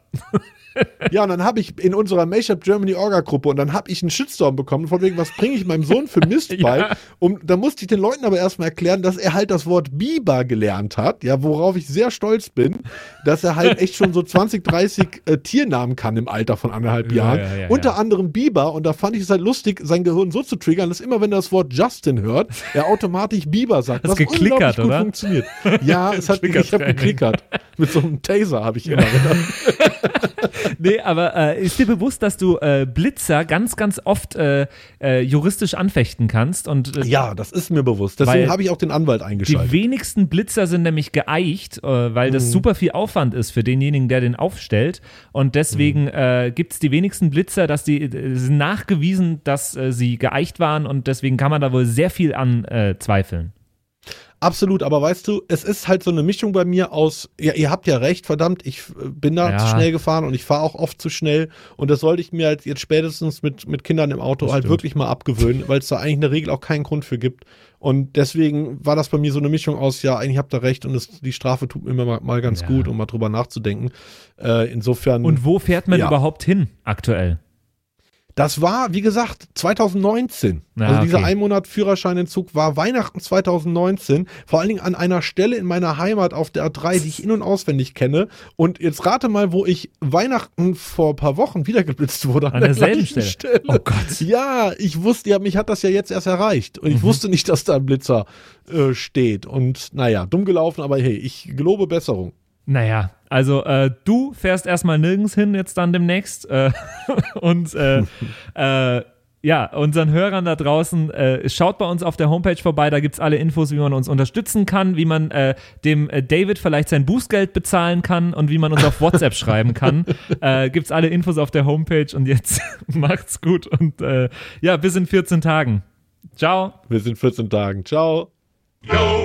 Ja, und dann habe ich in unserer Mashup Germany Orga Gruppe und dann habe ich einen Shitstorm bekommen, von wegen, was bringe ich meinem Sohn für Mist bei? Ja. Und da musste ich den Leuten aber erstmal erklären, dass er halt das Wort Biber gelernt hat, ja, worauf ich sehr stolz bin, dass er halt echt schon so 20, 30 äh, Tiernamen kann im Alter von anderthalb Ja, Jahren. ja, ja, Unter anderem Biber und da fand ich es halt lustig, sein Gehirn so zu triggern, dass immer, wenn er das Wort Justin hört, er automatisch Biber sagt. Hast was geklickert, gut oder? funktioniert. Ja, es hat, ich habe geklickert. Mit so einem Taser habe ich immer gedacht. Nee, aber äh, ist dir bewusst, dass du äh, Blitzer ganz, ganz oft äh, äh, juristisch anfechten kannst? Und äh, Ja, das ist mir bewusst. Deswegen habe ich auch den Anwalt Die eingeschaltet. wenigsten Blitzer sind nämlich geeicht, äh, weil Mhm. das super viel Aufwand ist für denjenigen, der den aufstellt. Und deswegen Mhm. gibt es die wenigsten Blitzer, dass die sind nachgewiesen, dass sie geeicht waren und deswegen kann man da wohl sehr viel an zweifeln. Absolut, aber weißt du, es ist halt so eine Mischung bei mir aus, ja, ihr habt ja recht, verdammt, ich äh, bin da Ja. zu schnell gefahren und ich fahre auch oft zu schnell und das sollte ich mir halt jetzt spätestens mit, mit Kindern im Auto Das halt stimmt. wirklich mal abgewöhnen, weil es da eigentlich in der Regel auch keinen Grund für gibt. Und deswegen war das bei mir so eine Mischung aus, ja, eigentlich habt ihr recht und es, die Strafe tut mir mal, mal ganz Ja. gut, um mal drüber nachzudenken. Äh, insofern. Und wo fährt man Ja. überhaupt hin aktuell? Das war, wie gesagt, 2019. Ah, also dieser okay. ein Monat Führerscheinentzug war Weihnachten 2019. Vor allen Dingen an einer Stelle in meiner Heimat auf der A3, die ich in- und auswendig kenne. Und jetzt rate mal, wo ich Weihnachten vor ein paar Wochen wiedergeblitzt wurde. An derselben gleichen Stelle. Oh Gott. Ja, ich wusste, ja, mich hat das ja jetzt erst erreicht. Mhm. Und ich wusste nicht, dass da ein Blitzer äh, steht. Und naja, dumm gelaufen, aber hey, ich gelobe Besserung. Naja, also äh, du fährst erstmal nirgends hin jetzt dann demnächst. Äh, und äh, äh, ja, unseren Hörern da draußen, äh, schaut bei uns auf der Homepage vorbei, da gibt's alle Infos, wie man uns unterstützen kann, wie man äh, dem äh, David vielleicht sein Bußgeld bezahlen kann und wie man uns auf WhatsApp schreiben kann. Äh, gibt's alle Infos auf der Homepage und jetzt macht's gut und äh, ja, bis in 14 Tagen. Ciao. Wir sind 14 Tagen. Ciao. Yo